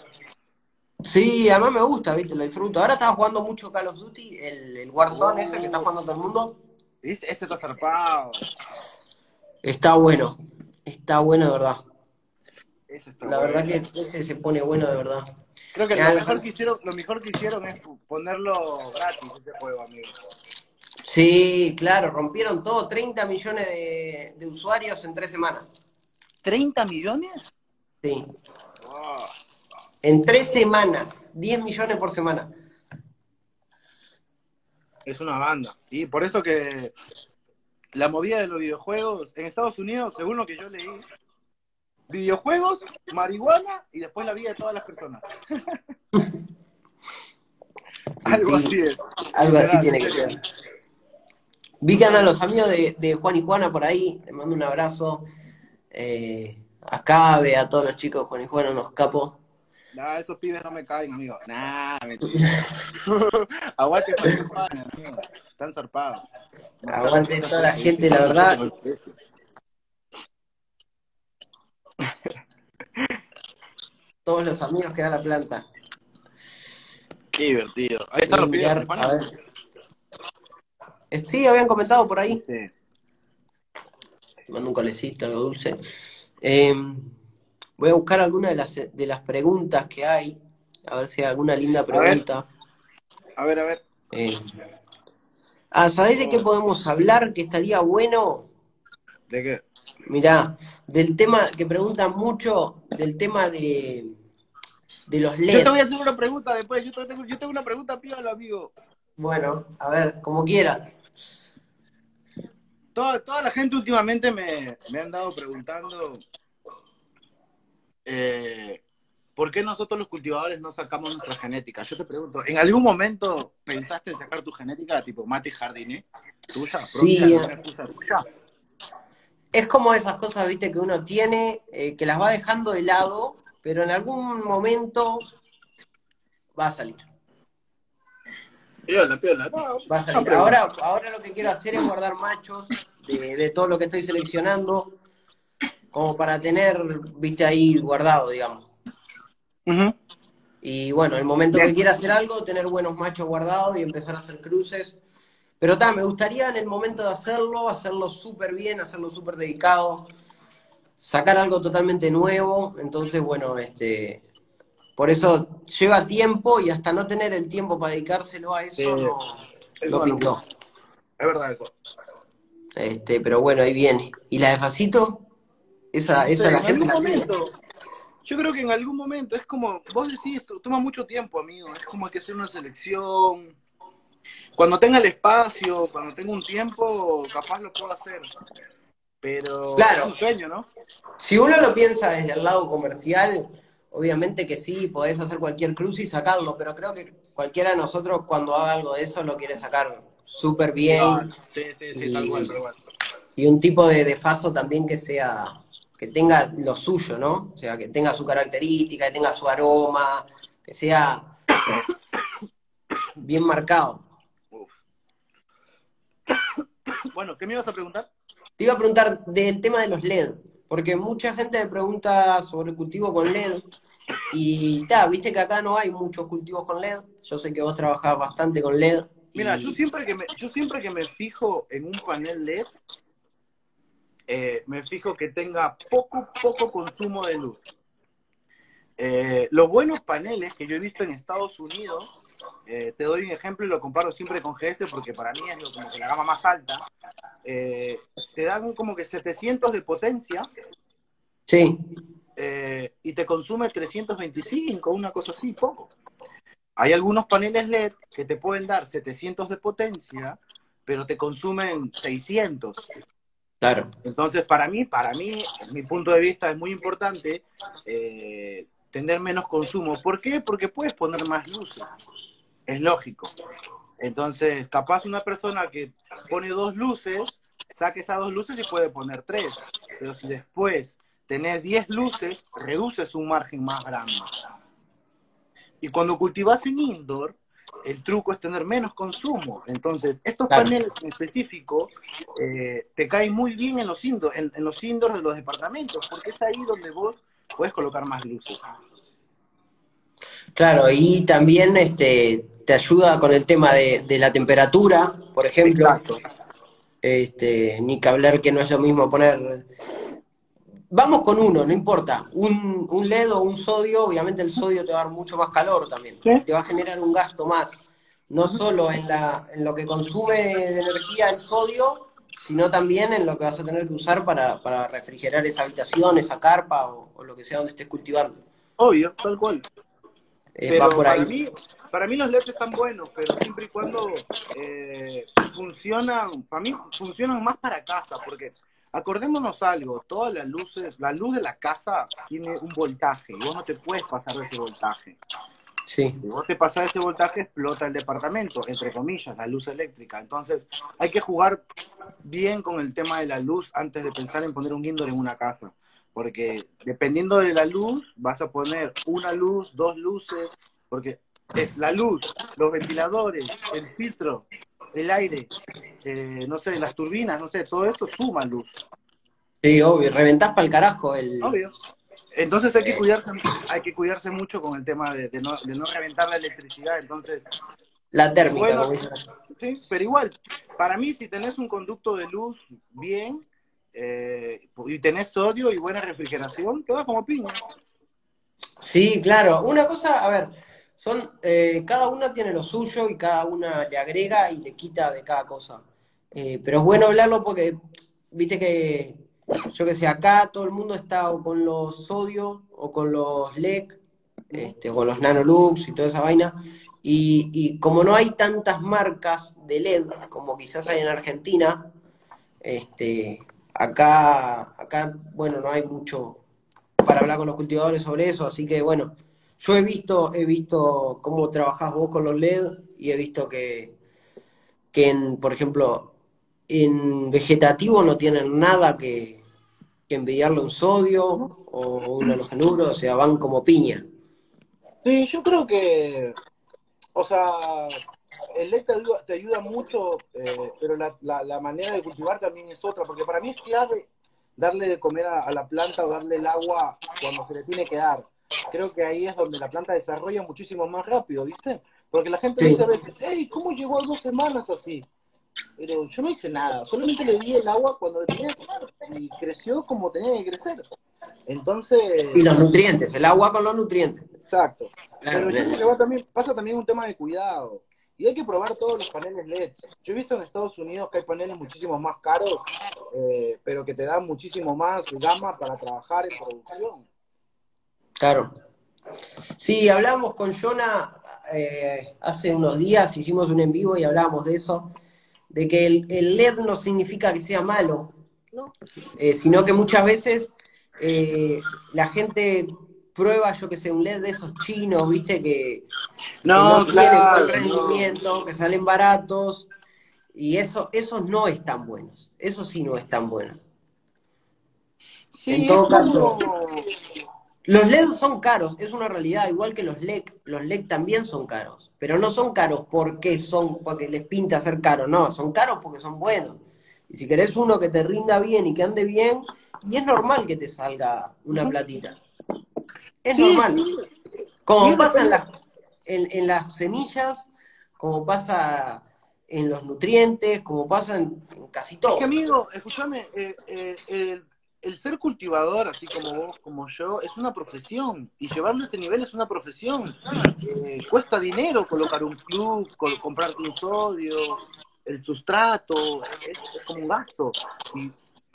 [SPEAKER 1] Sí, además me gusta, viste, lo disfruto. Ahora estaba jugando mucho Call of Duty, el, el Warzone ese que está jugando todo el mundo.
[SPEAKER 2] Ese ese está zarpado.
[SPEAKER 1] Está bueno, está bueno de verdad.
[SPEAKER 2] Ese está
[SPEAKER 1] La
[SPEAKER 2] bueno.
[SPEAKER 1] verdad que ese se pone bueno de verdad.
[SPEAKER 2] Creo que lo
[SPEAKER 1] lo-
[SPEAKER 2] mejor que hicieron, lo mejor que hicieron es ponerlo gratis ese juego, amigo.
[SPEAKER 1] Sí, claro, rompieron todo, 30 millones de, de usuarios en tres semanas.
[SPEAKER 2] ¿30 millones?
[SPEAKER 1] Sí,
[SPEAKER 2] Oh,
[SPEAKER 1] en tres semanas, 10 millones por semana.
[SPEAKER 2] es una banda. Y por eso que la movida de los videojuegos en Estados Unidos, según lo que yo leí, videojuegos, marihuana y después la vida de todas las personas. Algo
[SPEAKER 1] Sí.
[SPEAKER 2] así es.
[SPEAKER 1] Algo así tiene que ser. Vi que andan los amigos de, de Juan y Juana por ahí, les mando un abrazo. Eh, a Cabe, a todos los chicos Juan y Juana, unos capos.
[SPEAKER 2] Nah, esos pibes no me caen, amigo. Nah, mentira. Aguante Juan, amigo. Están zarpados.
[SPEAKER 1] Aguante toda la gente, la verdad. Todos los amigos que da la planta.
[SPEAKER 2] Qué divertido. Ahí están los pibes.
[SPEAKER 1] mirar, a ver. Eh, Sí, habían comentado por ahí.
[SPEAKER 2] Sí.
[SPEAKER 1] Te mando un colecito, algo dulce. Eh, voy a buscar alguna de las, de las preguntas que hay. A ver si hay alguna linda pregunta.
[SPEAKER 2] A ver, a ver.
[SPEAKER 1] Eh, ah, ¿sabés de qué podemos hablar? Que estaría bueno.
[SPEAKER 2] ¿De qué?
[SPEAKER 1] Mirá, del tema que preguntan mucho, del tema de, de los
[SPEAKER 2] Yo te
[SPEAKER 1] LED.
[SPEAKER 2] voy a hacer una pregunta después. Yo te tengo, yo tengo una pregunta piola, amigo.
[SPEAKER 1] Bueno, a ver, como quieras.
[SPEAKER 2] Toda, toda la gente últimamente me, me han dado preguntando eh, ¿por qué nosotros los cultivadores no sacamos nuestra genética? Yo te pregunto, ¿en algún momento pensaste en sacar tu genética tipo Mati Jardine? ¿Tuya?
[SPEAKER 1] Sí,
[SPEAKER 2] ¿Propia?
[SPEAKER 1] Es como esas cosas, viste, que uno tiene, eh, que las va dejando de lado, pero en algún momento va a salir.
[SPEAKER 2] Piola, piola. No,
[SPEAKER 1] Va a salir. Ahora, ahora lo que quiero hacer es guardar machos de, de todo lo que estoy seleccionando, como para tener, viste, ahí guardado, digamos. Y bueno, el momento que quiera hacer algo, tener buenos machos guardados y empezar a hacer cruces. Pero ta, me gustaría en el momento de hacerlo, hacerlo súper bien, hacerlo súper dedicado, sacar algo totalmente nuevo. Entonces, bueno, este, por eso lleva tiempo y hasta no tener el tiempo para dedicárselo a eso,
[SPEAKER 2] Sí.
[SPEAKER 1] no,
[SPEAKER 2] Es
[SPEAKER 1] lo pintó.
[SPEAKER 2] Es verdad eso.
[SPEAKER 1] Este, pero bueno, ahí viene. ¿Y la de Facito? Esa, esa
[SPEAKER 2] Sí,
[SPEAKER 1] la
[SPEAKER 2] en
[SPEAKER 1] gente
[SPEAKER 2] algún
[SPEAKER 1] la
[SPEAKER 2] momento, yo creo que en algún momento es como, vos decís, esto toma mucho tiempo, amigo, es como que hacer una selección. Cuando tenga el espacio, cuando tenga un tiempo, capaz lo puedo hacer. Pero
[SPEAKER 1] Claro.
[SPEAKER 2] es un sueño, ¿no?
[SPEAKER 1] Si uno lo piensa desde el lado comercial, obviamente que sí, podés hacer cualquier cruz y sacarlo, pero creo que cualquiera de nosotros cuando haga algo de eso lo quiere sacar súper bien
[SPEAKER 2] Sí, sí, sí, tal cual, tal cual.
[SPEAKER 1] y un tipo de, de faso también que sea, que tenga lo suyo, ¿no? O sea, que tenga su característica, que tenga su aroma, que sea bien marcado.
[SPEAKER 2] Uf. Bueno, ¿qué me ibas a preguntar?
[SPEAKER 1] Te iba a preguntar del tema de los LED, porque mucha gente me pregunta sobre el cultivo con LED y ta, viste que acá no hay muchos cultivos con LED. Yo sé que vos trabajás bastante con LED. y-
[SPEAKER 2] Mira, yo siempre que me, yo siempre que me fijo en un panel LED, eh, me fijo que tenga poco, poco consumo de luz. Eh, los buenos paneles que yo he visto en Estados Unidos, eh, te doy un ejemplo y lo comparo siempre con GS porque para mí es como que la gama más alta, te dan como que 700 de potencia
[SPEAKER 1] Sí,
[SPEAKER 2] y te consume 325, una cosa así, poco. Hay algunos paneles LED que te pueden dar 700 de potencia, pero te consumen 600.
[SPEAKER 1] Claro.
[SPEAKER 2] Entonces, para mí, para mí, mi punto de vista, es muy importante eh, tener menos consumo. ¿Por qué? Porque puedes poner más luces. Es lógico. Entonces, capaz una persona que pone dos luces, saque esas dos luces y puede poner tres. Pero si después tenés 10 luces, reduces un margen más grande. Y cuando cultivas en indoor, el truco es tener menos consumo. Entonces, estos
[SPEAKER 1] Claro.
[SPEAKER 2] paneles en específico eh, te caen muy bien en los, indoor, en, en los indoors de los departamentos, porque es ahí donde vos puedes colocar más luces.
[SPEAKER 1] Claro, y también este, te ayuda con el tema de, la temperatura, por ejemplo. Este, ni que hablar que no es lo mismo poner. Vamos con uno, no importa. Un, un LED o un sodio, obviamente el sodio te va a dar mucho más calor también. Te va a generar un gasto más. No solo en, la, en lo que consume de energía el sodio, sino también en lo que vas a tener que usar para, para refrigerar esa habitación, esa carpa o, o lo que sea donde estés cultivando.
[SPEAKER 2] Obvio, tal cual. Eh, para mí, para mí los LEDs están buenos, pero siempre y cuando eh, funcionan, para mí funcionan más para casa, porque acordémonos algo, todas las luces, la luz de la casa tiene un voltaje, y vos no te puedes pasar de ese voltaje.
[SPEAKER 1] Sí.
[SPEAKER 2] Si vos te pasas de ese voltaje, explota el departamento, entre comillas, la luz eléctrica. Entonces, hay que jugar bien con el tema de la luz antes de pensar en poner un indoor en una casa porque dependiendo de la luz, vas a poner una luz, dos luces, porque es la luz, los ventiladores, el filtro, el aire, eh, no sé, las turbinas, no sé, todo eso suma luz.
[SPEAKER 1] Sí, obvio, reventás para el carajo el...
[SPEAKER 2] Obvio. Entonces hay que cuidarse, hay que cuidarse mucho con el tema de, no, de no reventar la electricidad, entonces...
[SPEAKER 1] La térmica,
[SPEAKER 2] Sí, pero igual, para mí si tenés un conducto de luz bien, eh, y tenés sodio y buena refrigeración, queda como piña.
[SPEAKER 1] Sí, claro. Una cosa, a ver, son eh, cada una tiene lo suyo y cada una le agrega y le quita de cada cosa. Eh, pero es bueno hablarlo porque, viste que, yo que sé, acá todo el mundo está o con los sodio o con los LEC, este, o con los Nanolux y toda esa vaina. Y, y como no hay tantas marcas de LED como quizás hay en Argentina, este, Acá, acá, bueno, no hay mucho para hablar con los cultivadores sobre eso, así que bueno, yo he visto, he visto cómo trabajás vos con los LED y he visto que, que en, por ejemplo, en vegetativo no tienen nada que, que envidiarle un sodio o un halogenuro, o sea, van como piña.
[SPEAKER 2] Sí, yo creo que, o sea, el LED te ayuda, mucho, eh, pero la, manera de cultivar también es otra, porque para mí es clave darle de comer a, la planta o darle el agua cuando se le tiene que dar. Creo que ahí es donde la planta desarrolla muchísimo más rápido, ¿viste? Porque la gente dice a veces, hey, ¿cómo llegó a dos semanas así? Pero yo no hice nada, solamente le di el agua cuando le tenía que dar y creció como tenía que crecer. Entonces...
[SPEAKER 1] Y los nutrientes, el agua con los nutrientes.
[SPEAKER 2] Exacto. Pero yo creo que también, pasa también un tema de cuidado. Y hay que probar todos los paneles LED. Yo he visto en Estados Unidos que hay paneles muchísimo más caros, eh, pero que te dan muchísimo más gama para trabajar en producción.
[SPEAKER 1] Claro. Sí, hablamos con Jonah eh, hace unos días, hicimos un en vivo y hablábamos de eso, de que el, LED no significa que sea malo, eh, sino que muchas veces la gente prueba, yo que sé, un LED de esos chinos, viste, que no, tienen buen rendimiento, que salen baratos, y eso, esos no están buenos, eso sí no están buenos. en todo caso, los LED son caros, es una realidad, igual que los LED, los LED también son caros, pero no son caros porque son, porque les pinta ser caros, no, son caros porque son buenos. Y si querés uno que te rinda bien y que ande bien, y es normal que te salga una platita. Es normal. Como pasa en las, en, las semillas, como pasa en los nutrientes, como pasa en, casi todo.
[SPEAKER 2] Es que amigo, escúchame, eh, eh, el, ser cultivador, así como vos, como yo, es una profesión. Y llevarlo a ese nivel es una profesión. Eh, cuesta dinero colocar un club, comprarte un sodio, el sustrato, es, es como un gasto. Y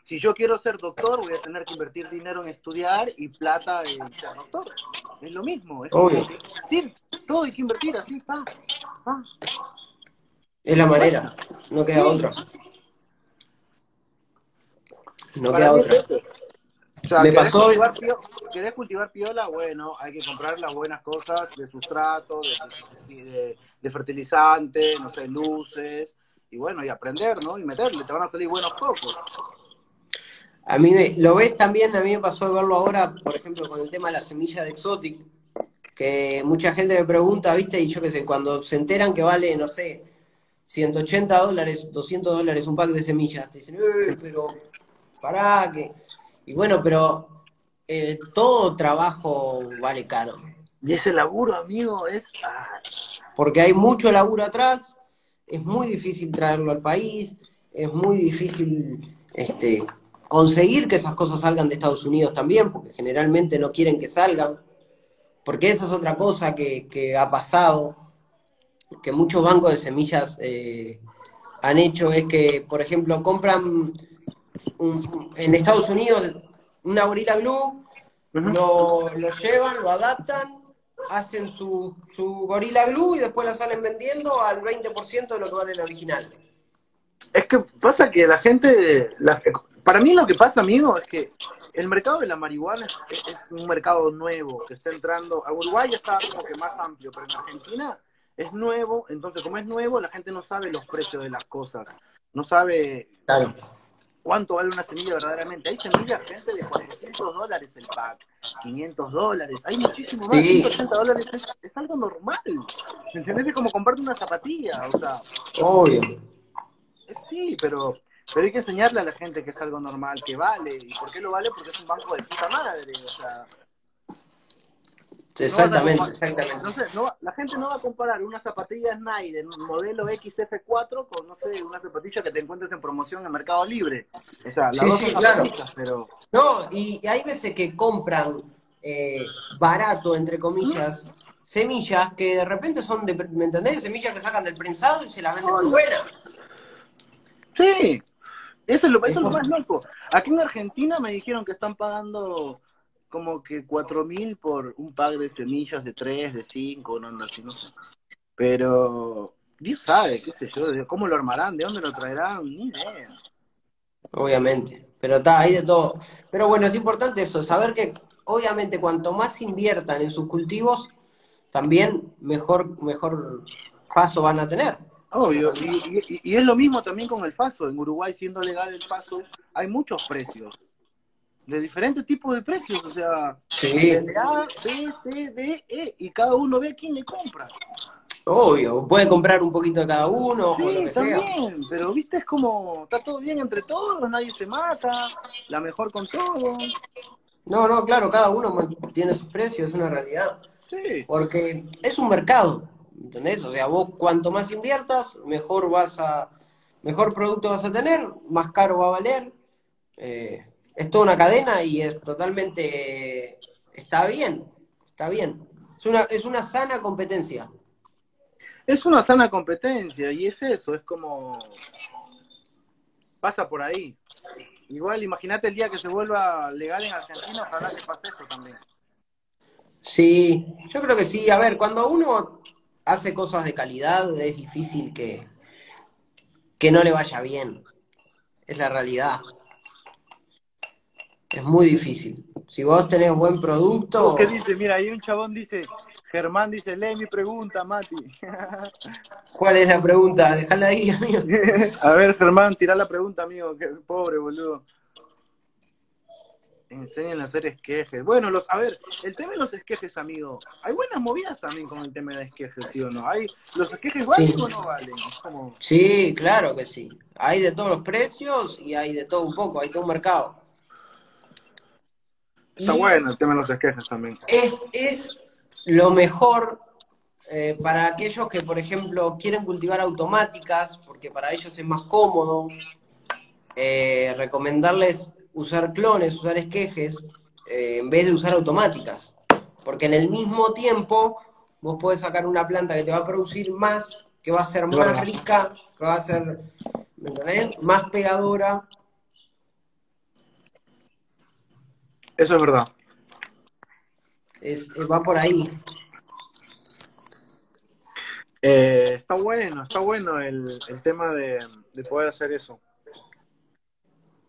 [SPEAKER 2] si yo quiero ser doctor, voy a tener que invertir dinero en estudiar y plata en ser doctor. Es lo mismo. Es Obvio. sí, todo hay que invertir así, pa,
[SPEAKER 1] Es la manera, no queda otra. No queda otra.
[SPEAKER 2] O sea, Me pasó... Cultivar ¿Querés cultivar piola? Bueno, hay que comprar las buenas cosas de sustrato, de, de fertilizante, no sé, luces, y bueno, y aprender, ¿no? Y meterle, te van a salir buenos pocos.
[SPEAKER 1] A mí me, lo ves también, a mí me pasó verlo ahora, por ejemplo, con el tema de la semilla de Exotic, que mucha gente me pregunta, ¿viste? Y yo qué sé, cuando se enteran que vale, no sé, 180 dólares, 200 dólares un pack de semillas, te dicen, eh, pero, pará, que... Y bueno, pero eh, todo trabajo vale caro.
[SPEAKER 2] Y ese laburo, amigo, es... ah,
[SPEAKER 1] Porque hay mucho laburo atrás, es muy difícil traerlo al país, es muy difícil este, conseguir que esas cosas salgan de Estados Unidos también, porque generalmente no quieren que salgan. Porque esa es otra cosa que, que ha pasado, que muchos bancos de semillas eh, han hecho, es que, por ejemplo, compran un- en Estados Unidos una Gorilla Glue, lo, lo llevan, lo adaptan, hacen su, su Gorilla Glue y después la salen vendiendo al 20% de lo que vale el original.
[SPEAKER 2] Es que pasa que la gente, la- para mí lo que pasa, amigo, es que el mercado de la marihuana es, es un mercado nuevo que está entrando. A Uruguay está como que más amplio, pero en Argentina es nuevo, entonces como es nuevo, la gente no sabe los precios de las cosas, no sabe
[SPEAKER 1] Claro.
[SPEAKER 2] Cuánto vale una semilla verdaderamente. Hay semillas, gente, de 400 dólares el pack, 500 dólares, hay muchísimo más,
[SPEAKER 1] Sí.
[SPEAKER 2] 180 dólares es, es algo normal. ¿Me entendés? Es como comprarte una zapatilla, o sea,
[SPEAKER 1] Obvio.
[SPEAKER 2] eh, Sí, pero, pero hay que enseñarle a la gente que es algo normal, que vale. ¿Y por qué lo vale? Porque es un banco de puta madre. O sea,
[SPEAKER 1] Exactamente,
[SPEAKER 2] no
[SPEAKER 1] exactamente.
[SPEAKER 2] no sé, no la gente no va a comparar una zapatilla Snyder modelo XF4 con, no sé, una zapatilla que te encuentres en promoción en Mercado Libre. O sea, las
[SPEAKER 1] Sí,
[SPEAKER 2] dos
[SPEAKER 1] sí,
[SPEAKER 2] son
[SPEAKER 1] claro.
[SPEAKER 2] pero...
[SPEAKER 1] No, y hay veces que compran eh, barato, entre comillas, semillas que de repente son de, ¿me entendés? Semillas que sacan del prensado y se las venden muy buenas.
[SPEAKER 2] Sí, eso es lo, eso es lo más loco. Aquí en Argentina me dijeron que están pagando como que cuatro mil por un pack de semillas de tres, de cinco, no anda así, no sé. Pero Dios sabe, qué sé yo, cómo lo armarán, de dónde lo traerán, ni idea.
[SPEAKER 1] Obviamente, pero está, hay de todo. Pero bueno, es importante eso, saber que obviamente cuanto más inviertan en sus cultivos, también mejor, mejor paso van a tener.
[SPEAKER 2] Obvio, y, y- y es lo mismo también con el FASO. En Uruguay, siendo legal el FASO, hay muchos precios. De diferentes tipos de precios, o sea,
[SPEAKER 1] Sí,
[SPEAKER 2] de A, B, C, D, E, y cada uno ve a quién le compra.
[SPEAKER 1] obvio, puede comprar un poquito de cada uno o lo que sea.
[SPEAKER 2] también, pero viste, es como, está todo bien entre todos, nadie se mata, la mejor con todo.
[SPEAKER 1] No, no, claro, cada uno tiene sus precios, es una realidad.
[SPEAKER 2] Sí,
[SPEAKER 1] Porque es un mercado, ¿entendés? O sea, vos cuanto más inviertas, mejor vas a, mejor producto vas a tener, más caro va a valer. Eh, es toda una cadena y es totalmente, está bien, está bien. Es una, es una sana competencia.
[SPEAKER 2] es una sana competencia y es eso, es como, pasa por ahí. Igual, imagínate el día que se vuelva legal en Argentina, ojalá que pase eso también.
[SPEAKER 1] Sí, yo creo que sí. A ver, cuando uno hace cosas de calidad, es difícil que, que no le vaya bien. Es la realidad. Es muy difícil. Si vos tenés buen producto,
[SPEAKER 2] ¿Qué dice? Mira, ahí un chabón dice, Germán dice, lee mi pregunta, Mati.
[SPEAKER 1] ¿cuál es la pregunta? Dejala ahí, amigo.
[SPEAKER 2] A ver, Germán, tira la pregunta, amigo. Que, pobre, boludo. Enseñan a hacer esquejes. Bueno, los, a ver, el tema de los esquejes, amigo. Hay buenas movidas también con el tema de esquejes, ¿sí o no? ¿Hay, ¿Los esquejes valen
[SPEAKER 1] Sí.
[SPEAKER 2] o no valen? Como,
[SPEAKER 1] Sí, claro que sí. Hay de todos los precios y hay de todo un poco, hay todo un mercado.
[SPEAKER 2] Está
[SPEAKER 1] Y-
[SPEAKER 2] bueno el tema de los esquejes también.
[SPEAKER 1] es, es lo mejor eh, para aquellos que, por ejemplo, quieren cultivar automáticas, porque para ellos es más cómodo, eh, recomendarles usar clones, usar esquejes, eh, en vez de usar automáticas. Porque en el mismo tiempo vos podés sacar una planta que te va a producir más, que va a ser más rica, que va a ser, ¿me entendés? Más pegadora.
[SPEAKER 2] Eso es verdad.
[SPEAKER 1] Es, va por ahí.
[SPEAKER 2] Eh, está bueno, está bueno el, el tema de, de poder hacer eso.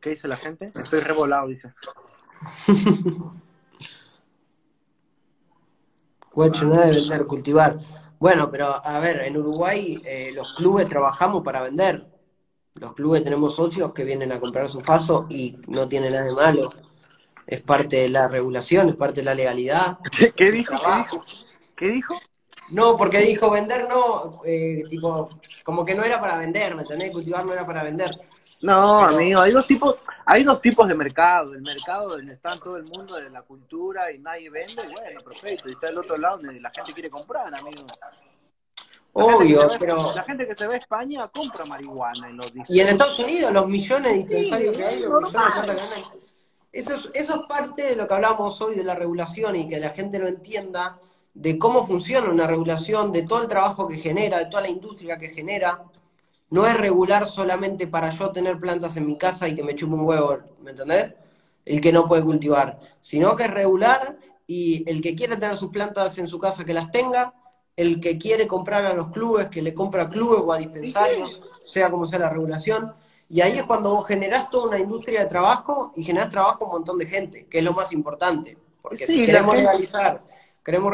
[SPEAKER 2] ¿Qué dice la gente? Estoy revolado, dice.
[SPEAKER 1] Guacho, nada de vender, cultivar. Bueno, pero a ver, en Uruguay eh, los clubes trabajamos para vender. Los clubes tenemos socios que vienen a comprar su faso y no tiene nada de malo. Es parte de la regulación, es parte de la legalidad.
[SPEAKER 2] ¿Qué, dijo? ¿Qué
[SPEAKER 1] Trabajo.
[SPEAKER 2] dijo? ¿Qué dijo?
[SPEAKER 1] No, porque dijo vender no, eh, tipo, como que no era para vender, ¿me entendés? Cultivar no era para vender.
[SPEAKER 2] No, amigo, hay dos tipos, hay dos tipos de mercado. El mercado donde está todo el mundo de la cultura y nadie vende, bueno, perfecto. Y está el otro lado donde la gente quiere comprar, amigo.
[SPEAKER 1] Obvio, pero...
[SPEAKER 2] La gente que se ve en España compra marihuana en los
[SPEAKER 1] Y en Estados Unidos, los millones de dispensarios que hay, los millones de que hay. Eso es, eso es parte de lo que hablamos hoy de la regulación y que la gente lo entienda de cómo funciona una regulación, de todo el trabajo que genera, de toda la industria que genera. No es regular solamente para yo tener plantas en mi casa y que me chupe un huevo, ¿me entendés? El que no puede cultivar, sino que es regular y el que quiere tener sus plantas en su casa que las tenga, el que quiere comprar a los clubes, que le compra a clubes o a dispensarios, sea como sea la regulación. Y ahí es cuando vos generás toda una industria de trabajo y generás trabajo a un montón de gente, que es lo más importante. Porque si queremos legalizar, queremos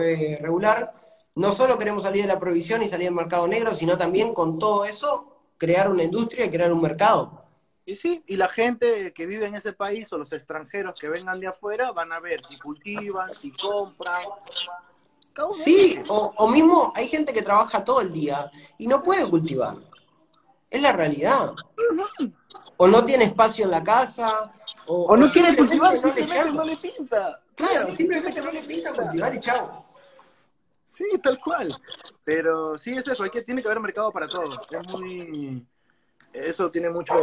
[SPEAKER 1] eh, regular, no solo queremos salir de la provisión y salir del mercado negro, sino también con todo eso crear una industria y crear un mercado.
[SPEAKER 2] Y sí, y la gente que vive en ese país o los extranjeros que vengan de afuera van a ver si cultivan, si compran.
[SPEAKER 1] Sí, o, mismo hay gente que trabaja todo el día y no puede cultivar. Es la realidad. O no tiene espacio en la casa,
[SPEAKER 2] o, no quiere cultivar, no no le pinta.
[SPEAKER 1] Claro, simplemente no le pinta cultivar y chao.
[SPEAKER 2] Sí, tal cual. Pero sí es eso, hay que, tiene que haber mercado para todos. Es muy... Eso tiene mucho,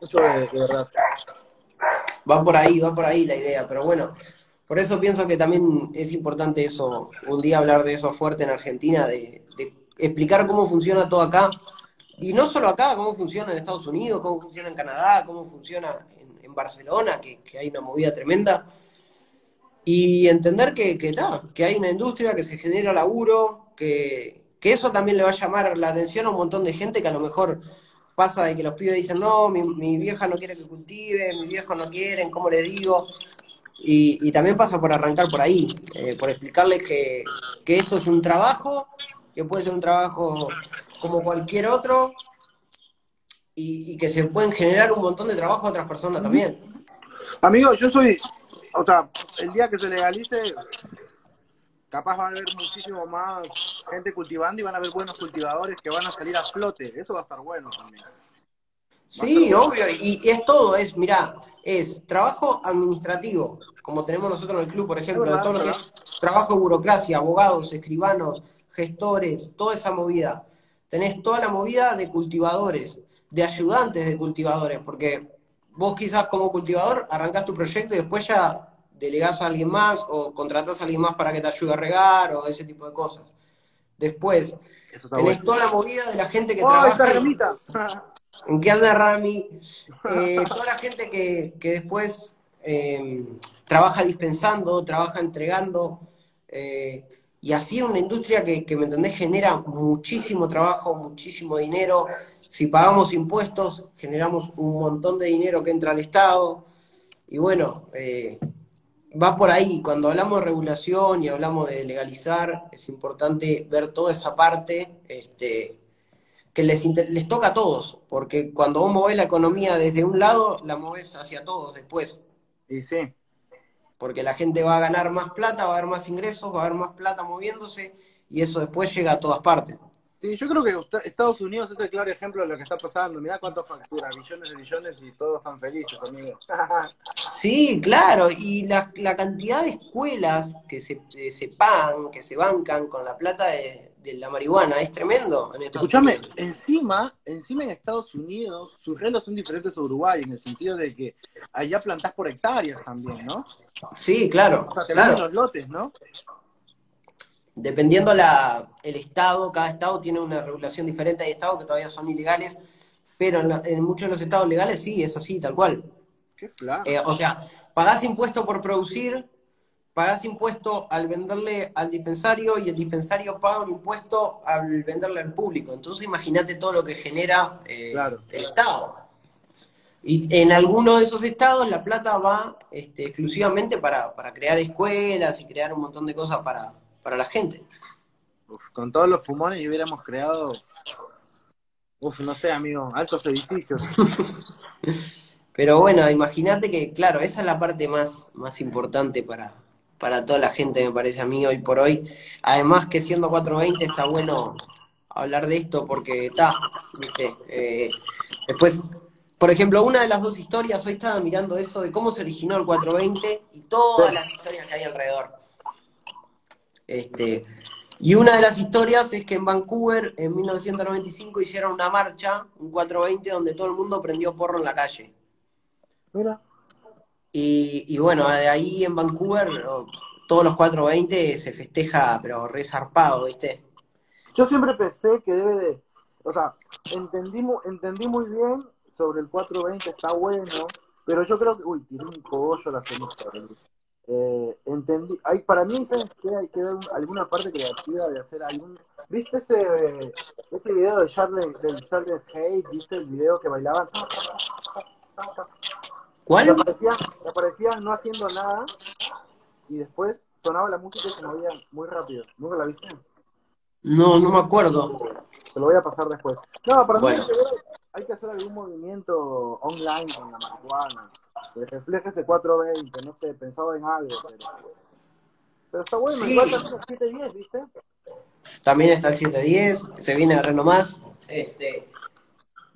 [SPEAKER 2] mucho de, verdad.
[SPEAKER 1] Va por ahí, va por ahí la idea, pero bueno, por eso pienso que también es importante eso, un día hablar de eso fuerte en Argentina, de, explicar cómo funciona todo acá, y no solo acá, cómo funciona en Estados Unidos, cómo funciona en Canadá, cómo funciona en, Barcelona, que, que, hay una movida tremenda, y entender que, que, que hay una industria, que se genera laburo, que, que, eso también le va a llamar la atención a un montón de gente que a lo mejor pasa de que los pibes dicen, no, mi, vieja no quiere que cultive, mi viejo no quieren, ¿cómo le digo? Y, y también pasa por arrancar por ahí, eh, por explicarles que, que esto es un trabajo, que puede ser un trabajo como cualquier otro, y, y que se pueden generar un montón de trabajo a otras personas también.
[SPEAKER 2] Amigo, yo soy o sea, el día que se legalice, capaz van a haber muchísimo más gente cultivando y van a haber buenos cultivadores que van a salir a flote. Eso va a estar bueno también.
[SPEAKER 1] Sí, obvio, y, es todo, es, mira, es trabajo administrativo, como tenemos nosotros en el club, por ejemplo, de todo lo que es trabajo de burocracia, abogados, escribanos, gestores, toda esa movida. Tenés toda la movida de cultivadores, de ayudantes de cultivadores, porque vos quizás como cultivador arrancás tu proyecto y después ya delegás a alguien más o contratás a alguien más para que te ayude a regar o ese tipo de cosas. Después, tenés toda la movida de la gente que
[SPEAKER 2] ¡Oh,
[SPEAKER 1] trabaja. ¿En qué anda Rami? Eh, toda la gente que, después em, trabaja dispensando, trabaja entregando. Eh, y así una industria que, que, ¿me entendés?, genera muchísimo trabajo, muchísimo dinero, si pagamos impuestos, generamos un montón de dinero que entra al Estado. Y bueno, eh, va por ahí. Cuando hablamos de regulación y hablamos de legalizar, es importante ver toda esa parte este, que les, les toca a todos. Porque cuando vos movés la economía desde un lado, la movés hacia todos después.
[SPEAKER 2] Y sí.
[SPEAKER 1] Porque la gente va a ganar más plata, va a haber más ingresos, va a haber más plata moviéndose y eso después llega a todas partes.
[SPEAKER 2] Sí, yo creo que Estados Unidos es el claro ejemplo de lo que está pasando. Mirá cuánto factura, millones de millones y todos están felices, amigo.
[SPEAKER 1] sí, claro, y la, cantidad de escuelas que se, se pagan, que se bancan con la plata de, la marihuana es tremendo.
[SPEAKER 2] Escúchame, encima, encima en Estados Unidos sus reglas son diferentes a Uruguay, en el sentido de que allá plantás por hectáreas también, ¿no?
[SPEAKER 1] Sí, claro.
[SPEAKER 2] O sea, te
[SPEAKER 1] claro.
[SPEAKER 2] los lotes, ¿no?
[SPEAKER 1] dependiendo la, el estado, cada estado tiene una regulación diferente, hay estados que todavía son ilegales, pero en, muchos de los estados legales sí, es así, tal cual.
[SPEAKER 2] Qué
[SPEAKER 1] eh, o sea, pagás impuesto por producir, pagás impuesto al venderle al dispensario y el dispensario paga un impuesto al venderle al público. Entonces imagínate todo lo que genera eh, el Estado. Y en algunos de esos estados la plata va este, exclusivamente para, para crear escuelas y crear un montón de cosas para, para la gente.
[SPEAKER 2] con todos los fumones hubiéramos creado, uf, no sé, amigo, altos edificios.
[SPEAKER 1] Pero bueno, imagínate que, claro, esa es la parte más, más importante para, para toda la gente, me parece a mí, hoy por hoy. Además que siendo 420 está bueno hablar de esto porque está, viste, eh, después, por ejemplo, una de las dos historias, hoy estaba mirando eso de cómo se originó el 420 y todas las historias que hay alrededor. Este, y una de las historias es que en Vancouver, en 1995, hicieron una marcha, un 420, donde todo el mundo prendió porro en la calle.
[SPEAKER 2] Mira.
[SPEAKER 1] Y, y bueno, ahí en Vancouver, todos los 420 se festeja, pero resarpado, ¿viste?
[SPEAKER 2] Yo siempre pensé que debe de, o sea, entendí, entendí muy bien sobre el 420, está bueno, pero yo creo que, uy, tiré un cogollo la semilla. Eh, entendí, hay, para mí, ¿sabes qué? Hay que ver un- alguna parte creativa de hacer algún, ¿viste ese, ese video de Charlie, del Charlie Hayes? ¿Viste el video que bailaban?
[SPEAKER 1] ¿Cuál?
[SPEAKER 2] aparecían, y aparecían no haciendo nada y después sonaba la música y se movían muy rápido. ¿Nunca la viste?
[SPEAKER 1] No, no me acuerdo.
[SPEAKER 2] Te lo voy a pasar después. No, para
[SPEAKER 1] Bueno.
[SPEAKER 2] mí hay que, ver- hacer algún movimiento online con la marihuana. Que refleje ese 420, no sé, pensaba en algo, pero. Pero está bueno,
[SPEAKER 1] Sí.
[SPEAKER 2] igual también los 710, ¿viste?
[SPEAKER 1] También está el 710, se viene a más. Este,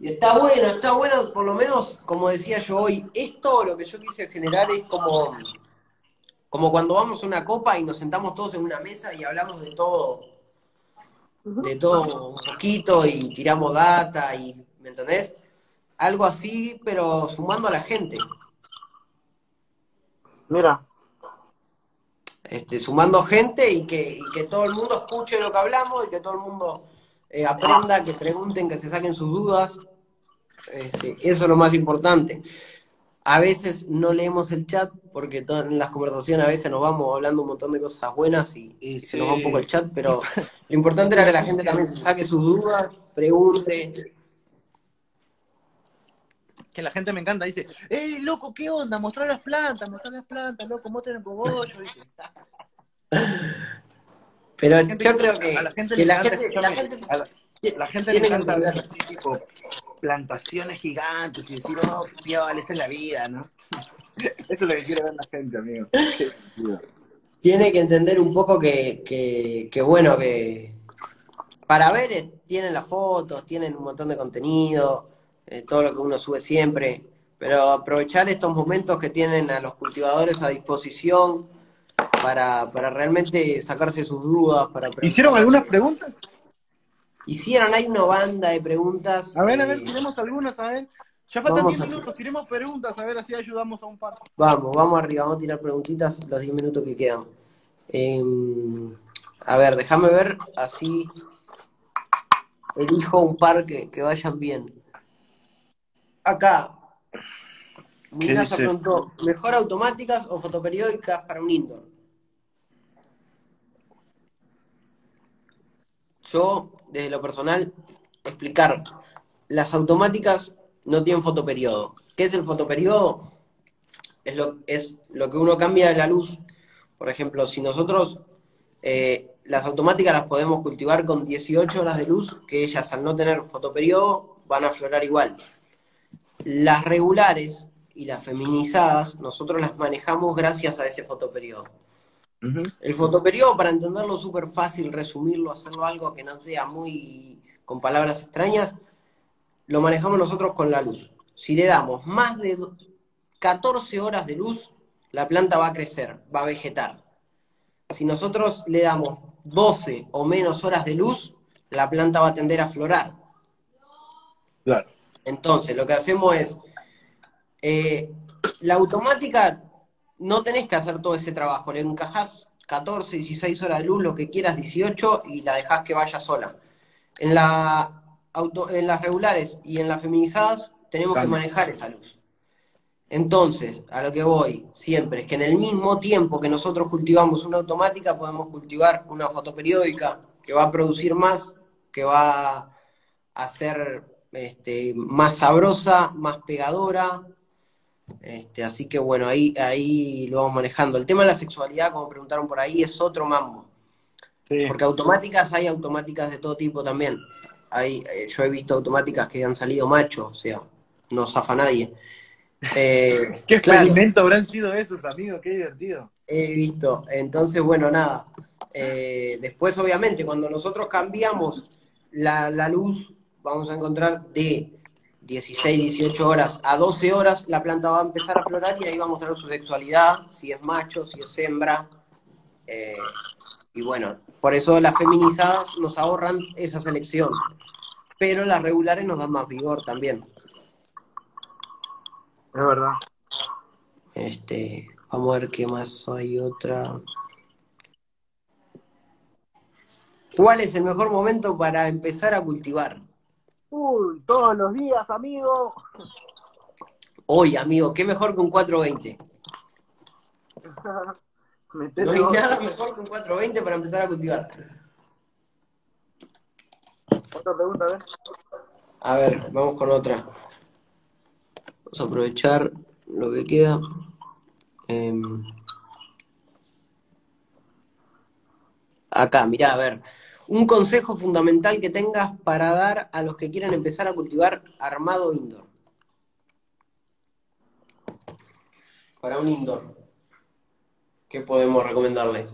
[SPEAKER 1] y está bueno, está bueno, por lo menos, como decía yo hoy, esto lo que yo quise generar es como, como cuando vamos a una copa y nos sentamos todos en una mesa y hablamos de todo, de todo un poquito y tiramos data y, ¿me entendés? Algo así, pero sumando a la gente.
[SPEAKER 2] Mira,
[SPEAKER 1] este, sumando gente y que, y que todo el mundo escuche lo que hablamos y que todo el mundo eh, aprenda, que pregunten, que se saquen sus dudas. Este, eso es lo más importante. A veces no leemos el chat porque en las conversaciones a veces nos vamos hablando un montón de cosas buenas y, se nos va un poco el chat, pero lo importante era que la gente también se saque sus dudas, pregunte.
[SPEAKER 3] Que la gente me encanta, dice, ¡Ey, loco, qué onda! Mostrar las plantas, mostrar las plantas, loco, muestren el cogollo, dice.
[SPEAKER 1] Pero yo creo que,
[SPEAKER 3] a la gente
[SPEAKER 1] que la gente, la
[SPEAKER 3] la, gente le
[SPEAKER 1] tiene que
[SPEAKER 3] encanta ver
[SPEAKER 1] entender.
[SPEAKER 3] así, tipo, plantaciones gigantes y decir, oh, qué piola, esa es la vida, ¿no? Eso es lo que quiere ver la gente, amigo.
[SPEAKER 1] Tiene que entender un poco que, que, que, bueno, que para ver eh, tienen las fotos, tienen un montón de contenido, eh, todo lo que uno sube siempre, pero aprovechar estos momentos que tienen a los cultivadores a disposición para, para realmente sacarse sus dudas, para
[SPEAKER 3] ¿Hicieron algunas preguntas?
[SPEAKER 1] Hicieron, hay una banda de preguntas.
[SPEAKER 3] A ver, a
[SPEAKER 1] eh,
[SPEAKER 3] ver, tiremos algunas, a ver. Ya faltan
[SPEAKER 1] Vamos
[SPEAKER 3] 10
[SPEAKER 1] a-
[SPEAKER 3] minutos, tiremos preguntas, a ver, así ayudamos a un par.
[SPEAKER 1] Vamos, vamos arriba, vamos a tirar preguntitas los 10 minutos que quedan. Eh, a ver, déjame ver, así elijo un par que, que vayan bien. Acá,
[SPEAKER 3] ¿Qué
[SPEAKER 1] Minasa
[SPEAKER 3] dice?
[SPEAKER 1] preguntó, ¿mejor automáticas o fotoperiódicas para un indoor? Yo, desde lo personal, explicar, las automáticas no tienen fotoperiodo. ¿Qué es el fotoperiodo? Es lo, que uno cambia de la luz. Por ejemplo, si nosotros eh, las automáticas las podemos cultivar con 18 horas de luz, que ellas al no tener fotoperiodo van a aflorar igual. Las regulares y las feminizadas, nosotros las manejamos gracias a ese fotoperiodo. El fotoperiodo, para entenderlo súper fácil, resumirlo, hacerlo algo que no sea muy con palabras extrañas, lo manejamos nosotros con la luz. Si le damos más de do- 14 horas de luz, la planta va a crecer, va a vegetar. Si nosotros le damos 12 o menos horas de luz, la planta va a tender a florar.
[SPEAKER 3] Claro.
[SPEAKER 1] Entonces, lo que hacemos es, eh, la automática, no tenés que hacer todo ese trabajo, le encajás 14, 16 horas de luz, lo que quieras, 18, y la dejás que vaya sola. En, la auto, en las regulares y en las feminizadas tenemos que manejar esa luz. Entonces, a lo que voy siempre es que en el mismo tiempo que nosotros cultivamos una automática, podemos cultivar una fotoperiódica que va a producir más, que va a ser este, más sabrosa, más pegadora. Este, así que bueno, ahí, ahí lo vamos manejando. El tema de la sexualidad, como preguntaron por ahí, es otro mambo.
[SPEAKER 3] Sí.
[SPEAKER 1] Porque automáticas hay automáticas de todo tipo también. Hay, eh, yo he visto automáticas que han salido machos, o sea, no zafa nadie. Eh,
[SPEAKER 3] ¿Qué
[SPEAKER 1] claro,
[SPEAKER 3] experimento habrán sido esos, amigos? Qué divertido.
[SPEAKER 1] he visto. Entonces, bueno, nada. Eh, después, obviamente, cuando nosotros cambiamos la, la luz, vamos a encontrar de 16, 18 horas a 12 horas, la planta va a empezar a florar y ahí va a mostrar su sexualidad, si es macho, si es hembra. eh, y bueno, por eso las feminizadas nos ahorran esa selección. Pero las regulares nos dan más vigor también.
[SPEAKER 4] Es verdad.
[SPEAKER 1] Este, vamos a ver qué más hay otra. ¿Cuál es el mejor momento para empezar a cultivar?
[SPEAKER 4] Todos los días, amigo.
[SPEAKER 1] Hoy, amigo, qué mejor que un 420.
[SPEAKER 4] Metele
[SPEAKER 1] No hay nada mejor que un 420 para empezar a cultivar.
[SPEAKER 4] Otra pregunta, a ver.
[SPEAKER 1] A ver, vamos con otra. Vamos a aprovechar lo que queda. Em, acá, mirá, a ver. Un consejo fundamental que tengas para dar a los que quieran empezar a cultivar armado indoor. Para un indoor. ¿Qué podemos recomendarle?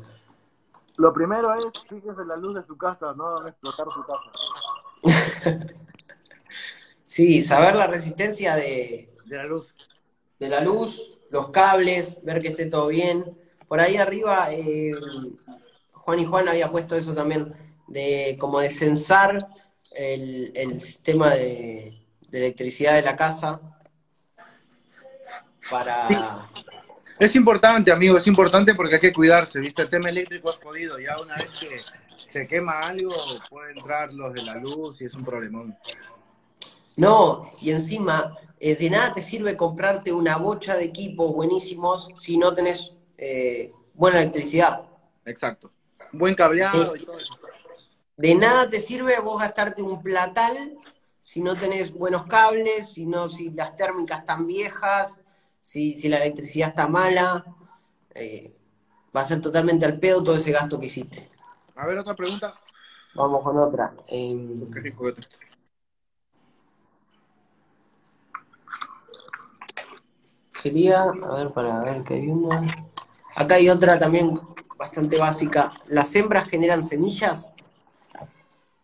[SPEAKER 4] Lo primero es, fíjese en la luz de su casa, no explotar su casa.
[SPEAKER 1] Sí, saber la resistencia de,
[SPEAKER 2] De la luz.
[SPEAKER 1] de la luz, los cables, ver que esté todo bien. Por ahí arriba, eh, Juan y Juan había puesto eso también, de como de censar el, el sistema de, de electricidad de la casa para...
[SPEAKER 2] Es importante, amigo, es importante porque hay que cuidarse, ¿viste? El tema eléctrico es jodido. Ya una vez que se quema algo, pueden entrar los de la luz y es un problemón.
[SPEAKER 1] No, y encima, eh, de nada te sirve comprarte una bocha de equipos buenísimos si no tenés eh, buena electricidad.
[SPEAKER 2] Exacto. Buen cableado y todo eso.
[SPEAKER 1] De nada te sirve vos gastarte un platal si no tenés buenos cables, si no, si las térmicas están viejas, si, si la electricidad está mala. eh, va a ser totalmente al pedo todo ese gasto que hiciste.
[SPEAKER 2] A ver, otra pregunta.
[SPEAKER 1] Vamos con otra. Em,
[SPEAKER 2] Qué rico te-
[SPEAKER 1] quería, a ver, para ver que hay una. Acá hay otra también bastante básica. ¿Las hembras generan semillas?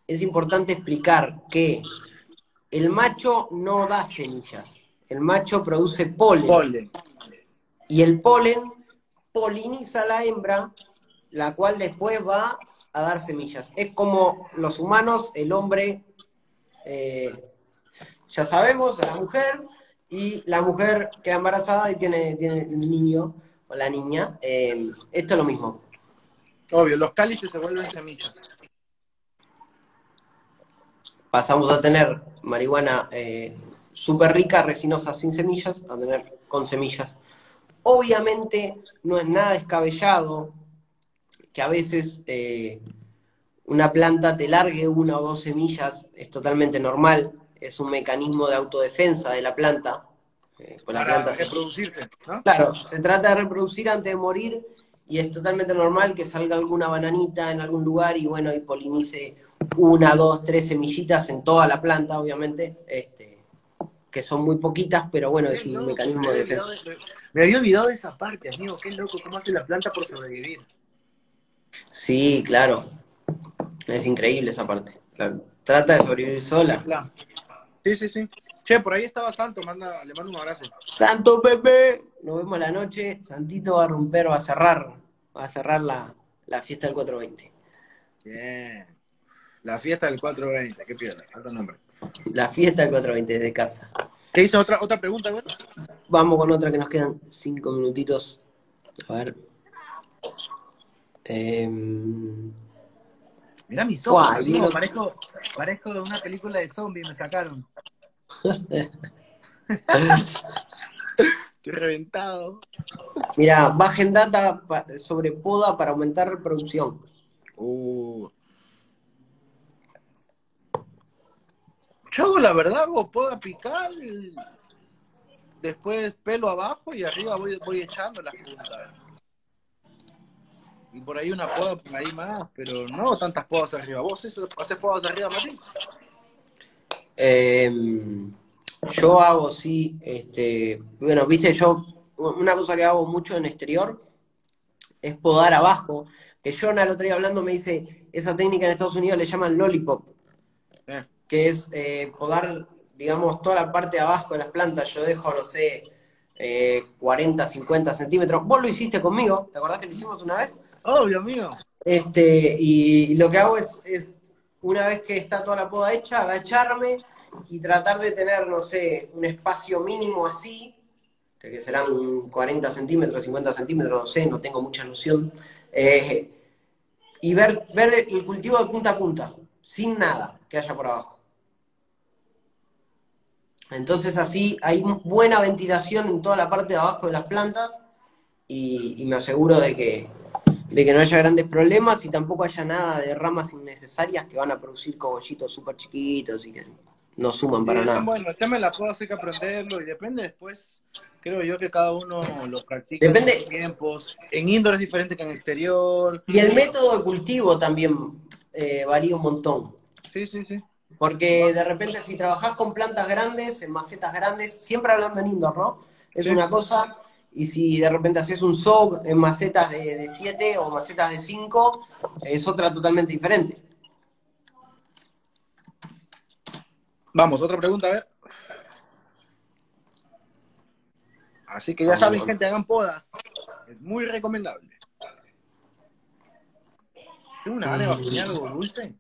[SPEAKER 1] Es importante explicar que el macho no da semillas. El macho produce polen.
[SPEAKER 2] Polen.
[SPEAKER 1] Y el polen poliniza a la hembra, la cual después va a dar semillas. Es como los humanos, el hombre, eh, ya sabemos, a la mujer, y la mujer queda embarazada y tiene, tiene el niño o la niña. Eh, esto es lo mismo.
[SPEAKER 2] Obvio, los cálices se vuelven semillas.
[SPEAKER 1] Pasamos a tener marihuana eh, súper rica, resinosa, sin semillas, a tener con semillas. Obviamente no es nada descabellado que a veces eh, una planta te largue una o dos semillas, es totalmente normal, es un mecanismo de autodefensa de la planta. Eh, pues la
[SPEAKER 2] Para
[SPEAKER 1] planta se-
[SPEAKER 2] reproducirse, ¿no?
[SPEAKER 1] Claro, se trata de reproducir antes de morir y es totalmente normal que salga alguna bananita en algún lugar y bueno, y polinice una, dos, tres semillitas en toda la planta, obviamente, este, que son muy poquitas, pero bueno, es un mecanismo
[SPEAKER 2] me
[SPEAKER 1] de defensa.
[SPEAKER 2] de- Me había olvidado de esa parte, amigo. Qué loco, cómo hace la planta por sobrevivir.
[SPEAKER 1] Sí, claro. Es increíble esa parte. claro. Trata de sobrevivir sola.
[SPEAKER 2] Claro. Sí, sí, sí. Che, por ahí estaba Santo, manda, le mando un abrazo.
[SPEAKER 1] Santo Pepe, nos vemos la noche. Santito va a romper, va a cerrar, va a cerrar la, la fiesta del 420.
[SPEAKER 2] Bien. La fiesta del 420, qué piedra, alto nombre.
[SPEAKER 1] La fiesta del 420 desde casa.
[SPEAKER 2] ¿Qué hizo otra, otra pregunta, güey?
[SPEAKER 1] Vamos con otra que nos quedan cinco minutitos. A ver. Em,
[SPEAKER 2] Mirá mis ojos, amigo,
[SPEAKER 1] mira.
[SPEAKER 2] parezco, parezco de una película de zombies, me sacaron. Estoy reventado.
[SPEAKER 1] mira, bajen data sobre poda para aumentar reproducción.
[SPEAKER 2] Uh. Yo hago la verdad, hago poda picar, después pelo abajo y arriba voy, voy echando las puntas. Y por ahí una poda por ahí más, pero no hago tantas podas arriba. ¿Vos eso, haces podas arriba, Martín?
[SPEAKER 1] Em, yo hago, sí, este, bueno, viste, yo, una cosa que hago mucho en exterior es podar abajo. Que Jonah el otro día hablando me dice, esa técnica en Estados Unidos le llaman lollipop.
[SPEAKER 2] Eh,
[SPEAKER 1] que es eh, podar, digamos, toda la parte de abajo de las plantas. Yo dejo, no sé, eh, 40, 50 centímetros. Vos lo hiciste conmigo, ¿te acordás que lo hicimos una vez?
[SPEAKER 2] Obvio, amigo.
[SPEAKER 1] Este, y lo que hago es, es, una vez que está toda la poda hecha, agacharme y tratar de tener, no sé, un espacio mínimo así, que serán 40 centímetros, 50 centímetros, no sé, no tengo mucha noción, eh, y ver, ver el cultivo de punta a punta, sin nada que haya por abajo. Entonces así hay buena ventilación en toda la parte de abajo de las plantas y, y me aseguro de que, de que no haya grandes problemas y tampoco haya nada de ramas innecesarias que van a producir cogollitos súper chiquitos y que no suman para
[SPEAKER 2] Sí,
[SPEAKER 1] nada.
[SPEAKER 2] Bueno, el tema de la hay que aprenderlo y depende después. Creo yo que cada uno lo practica
[SPEAKER 1] Depende-
[SPEAKER 2] en sus tiempos. En indoor es diferente que en exterior.
[SPEAKER 1] Y el método de cultivo también eh, varía un montón.
[SPEAKER 2] Sí, sí, sí.
[SPEAKER 1] Porque de repente si trabajás con plantas grandes, en macetas grandes, siempre hablando en indoor, ¿no? Es
[SPEAKER 2] Sí.
[SPEAKER 1] una cosa, y si de repente haces un SOG en macetas de 7 o macetas de 5, es otra totalmente diferente.
[SPEAKER 2] Vamos, otra pregunta, a ver. Así que ya saben, gente, hagan podas. Es muy recomendable. Tengo una gana de vacunar algo dulce.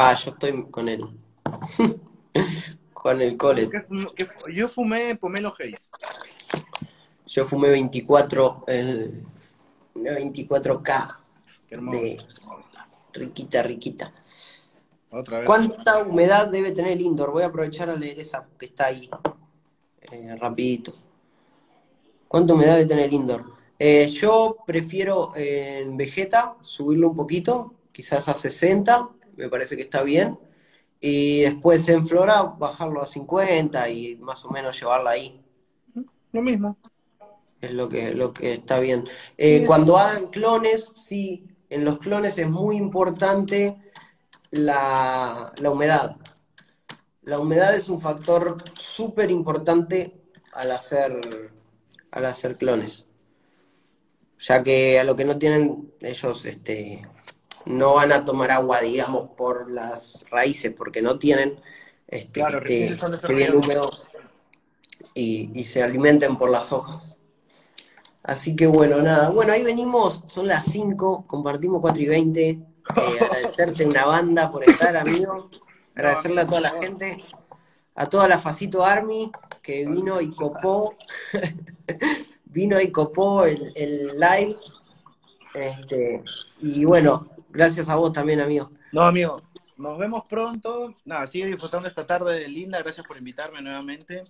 [SPEAKER 1] Ah, yo estoy con él. con el colet.
[SPEAKER 2] ¿Qué fum- qué fu- Yo fumé pomelo Haze.
[SPEAKER 1] Yo fumé 24, eh, una 24K
[SPEAKER 2] Qué hermoso.
[SPEAKER 1] de riquita, riquita.
[SPEAKER 2] Otra vez.
[SPEAKER 1] ¿Cuánta humedad debe tener el indoor? Voy a aprovechar a leer esa que está ahí. Eh, rapidito. ¿Cuánta humedad debe tener el indoor? Eh, yo prefiero eh, en Vegeta subirlo un poquito, quizás a 60, me parece que está bien. Y después en Flora bajarlo a 50 y más o menos llevarla ahí.
[SPEAKER 2] Lo mismo.
[SPEAKER 1] Es lo que, lo que está bien. Eh, cuando hagan clones, sí, en los clones es muy importante la, la humedad. La humedad es un factor súper importante al hacer, al hacer clones. Ya que a lo que no tienen, ellos este, no van a tomar agua, digamos, por las raíces, porque no tienen este,
[SPEAKER 2] Claro,
[SPEAKER 1] que esté bien húmedo y, y se alimenten por las hojas. Así que bueno, nada. Bueno, ahí venimos, son las 5, compartimos 4 y 20. Eh, agradecerte una banda por estar, amigo. Agradecerle a toda la gente, a toda la Facito Army que vino y copó, vino y copó el, el live. Este, y bueno, gracias a vos también, amigo.
[SPEAKER 2] No, amigo. Nos vemos pronto. Nada, sigue disfrutando esta tarde linda. Gracias por invitarme nuevamente.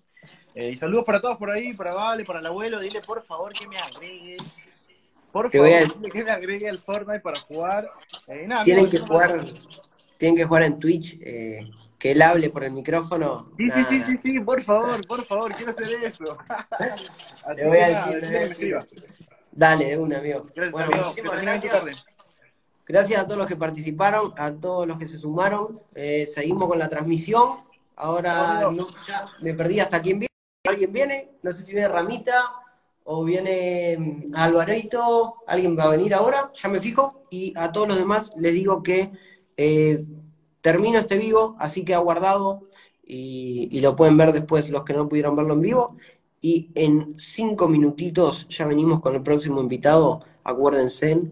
[SPEAKER 2] Eh, y saludos para todos por ahí, para Vale, para el abuelo. Dile por favor que me agregue. Por
[SPEAKER 1] Te
[SPEAKER 2] favor,
[SPEAKER 1] a-
[SPEAKER 2] dile que me agregue el Fortnite para jugar. Eh, nada,
[SPEAKER 1] Tienen
[SPEAKER 2] amigo,
[SPEAKER 1] que jugar, tienen que jugar en Twitch, eh, que él hable por el micrófono.
[SPEAKER 2] Sí, sí, sí, sí, sí, por favor, por favor, quiero hacer eso. Así
[SPEAKER 1] Le voy a
[SPEAKER 2] nada,
[SPEAKER 1] decir, le voy a decir. Dale, de una, amigo.
[SPEAKER 2] Gracias,
[SPEAKER 1] Bueno,
[SPEAKER 2] amigo.
[SPEAKER 1] Muchísimas gracias. Gracias a todos los que participaron, a todos los que se sumaron. Eh, seguimos con la transmisión. Ahora
[SPEAKER 2] Chao,
[SPEAKER 1] no, ya me perdí hasta quién viene. ¿Alguien viene? No sé si viene Ramita o viene mm, Alvarito. ¿Alguien va a venir ahora? Ya me fijo. Y a todos los demás les digo que eh, termino este vivo, así que ha guardado y, y lo pueden ver después los que no pudieron verlo en vivo. Y en cinco minutitos ya venimos con el próximo invitado. Acuérdense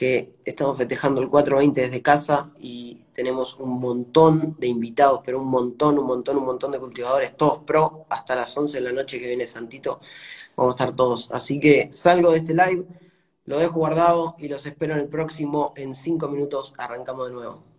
[SPEAKER 1] que estamos festejando el 420 desde casa y tenemos un montón de invitados, pero un montón, un montón, un montón de cultivadores, todos pro, hasta las 11 de la noche que viene Santito, vamos a estar todos. Así que salgo de este live, lo dejo guardado y los espero en el próximo, en 5 minutos arrancamos de nuevo.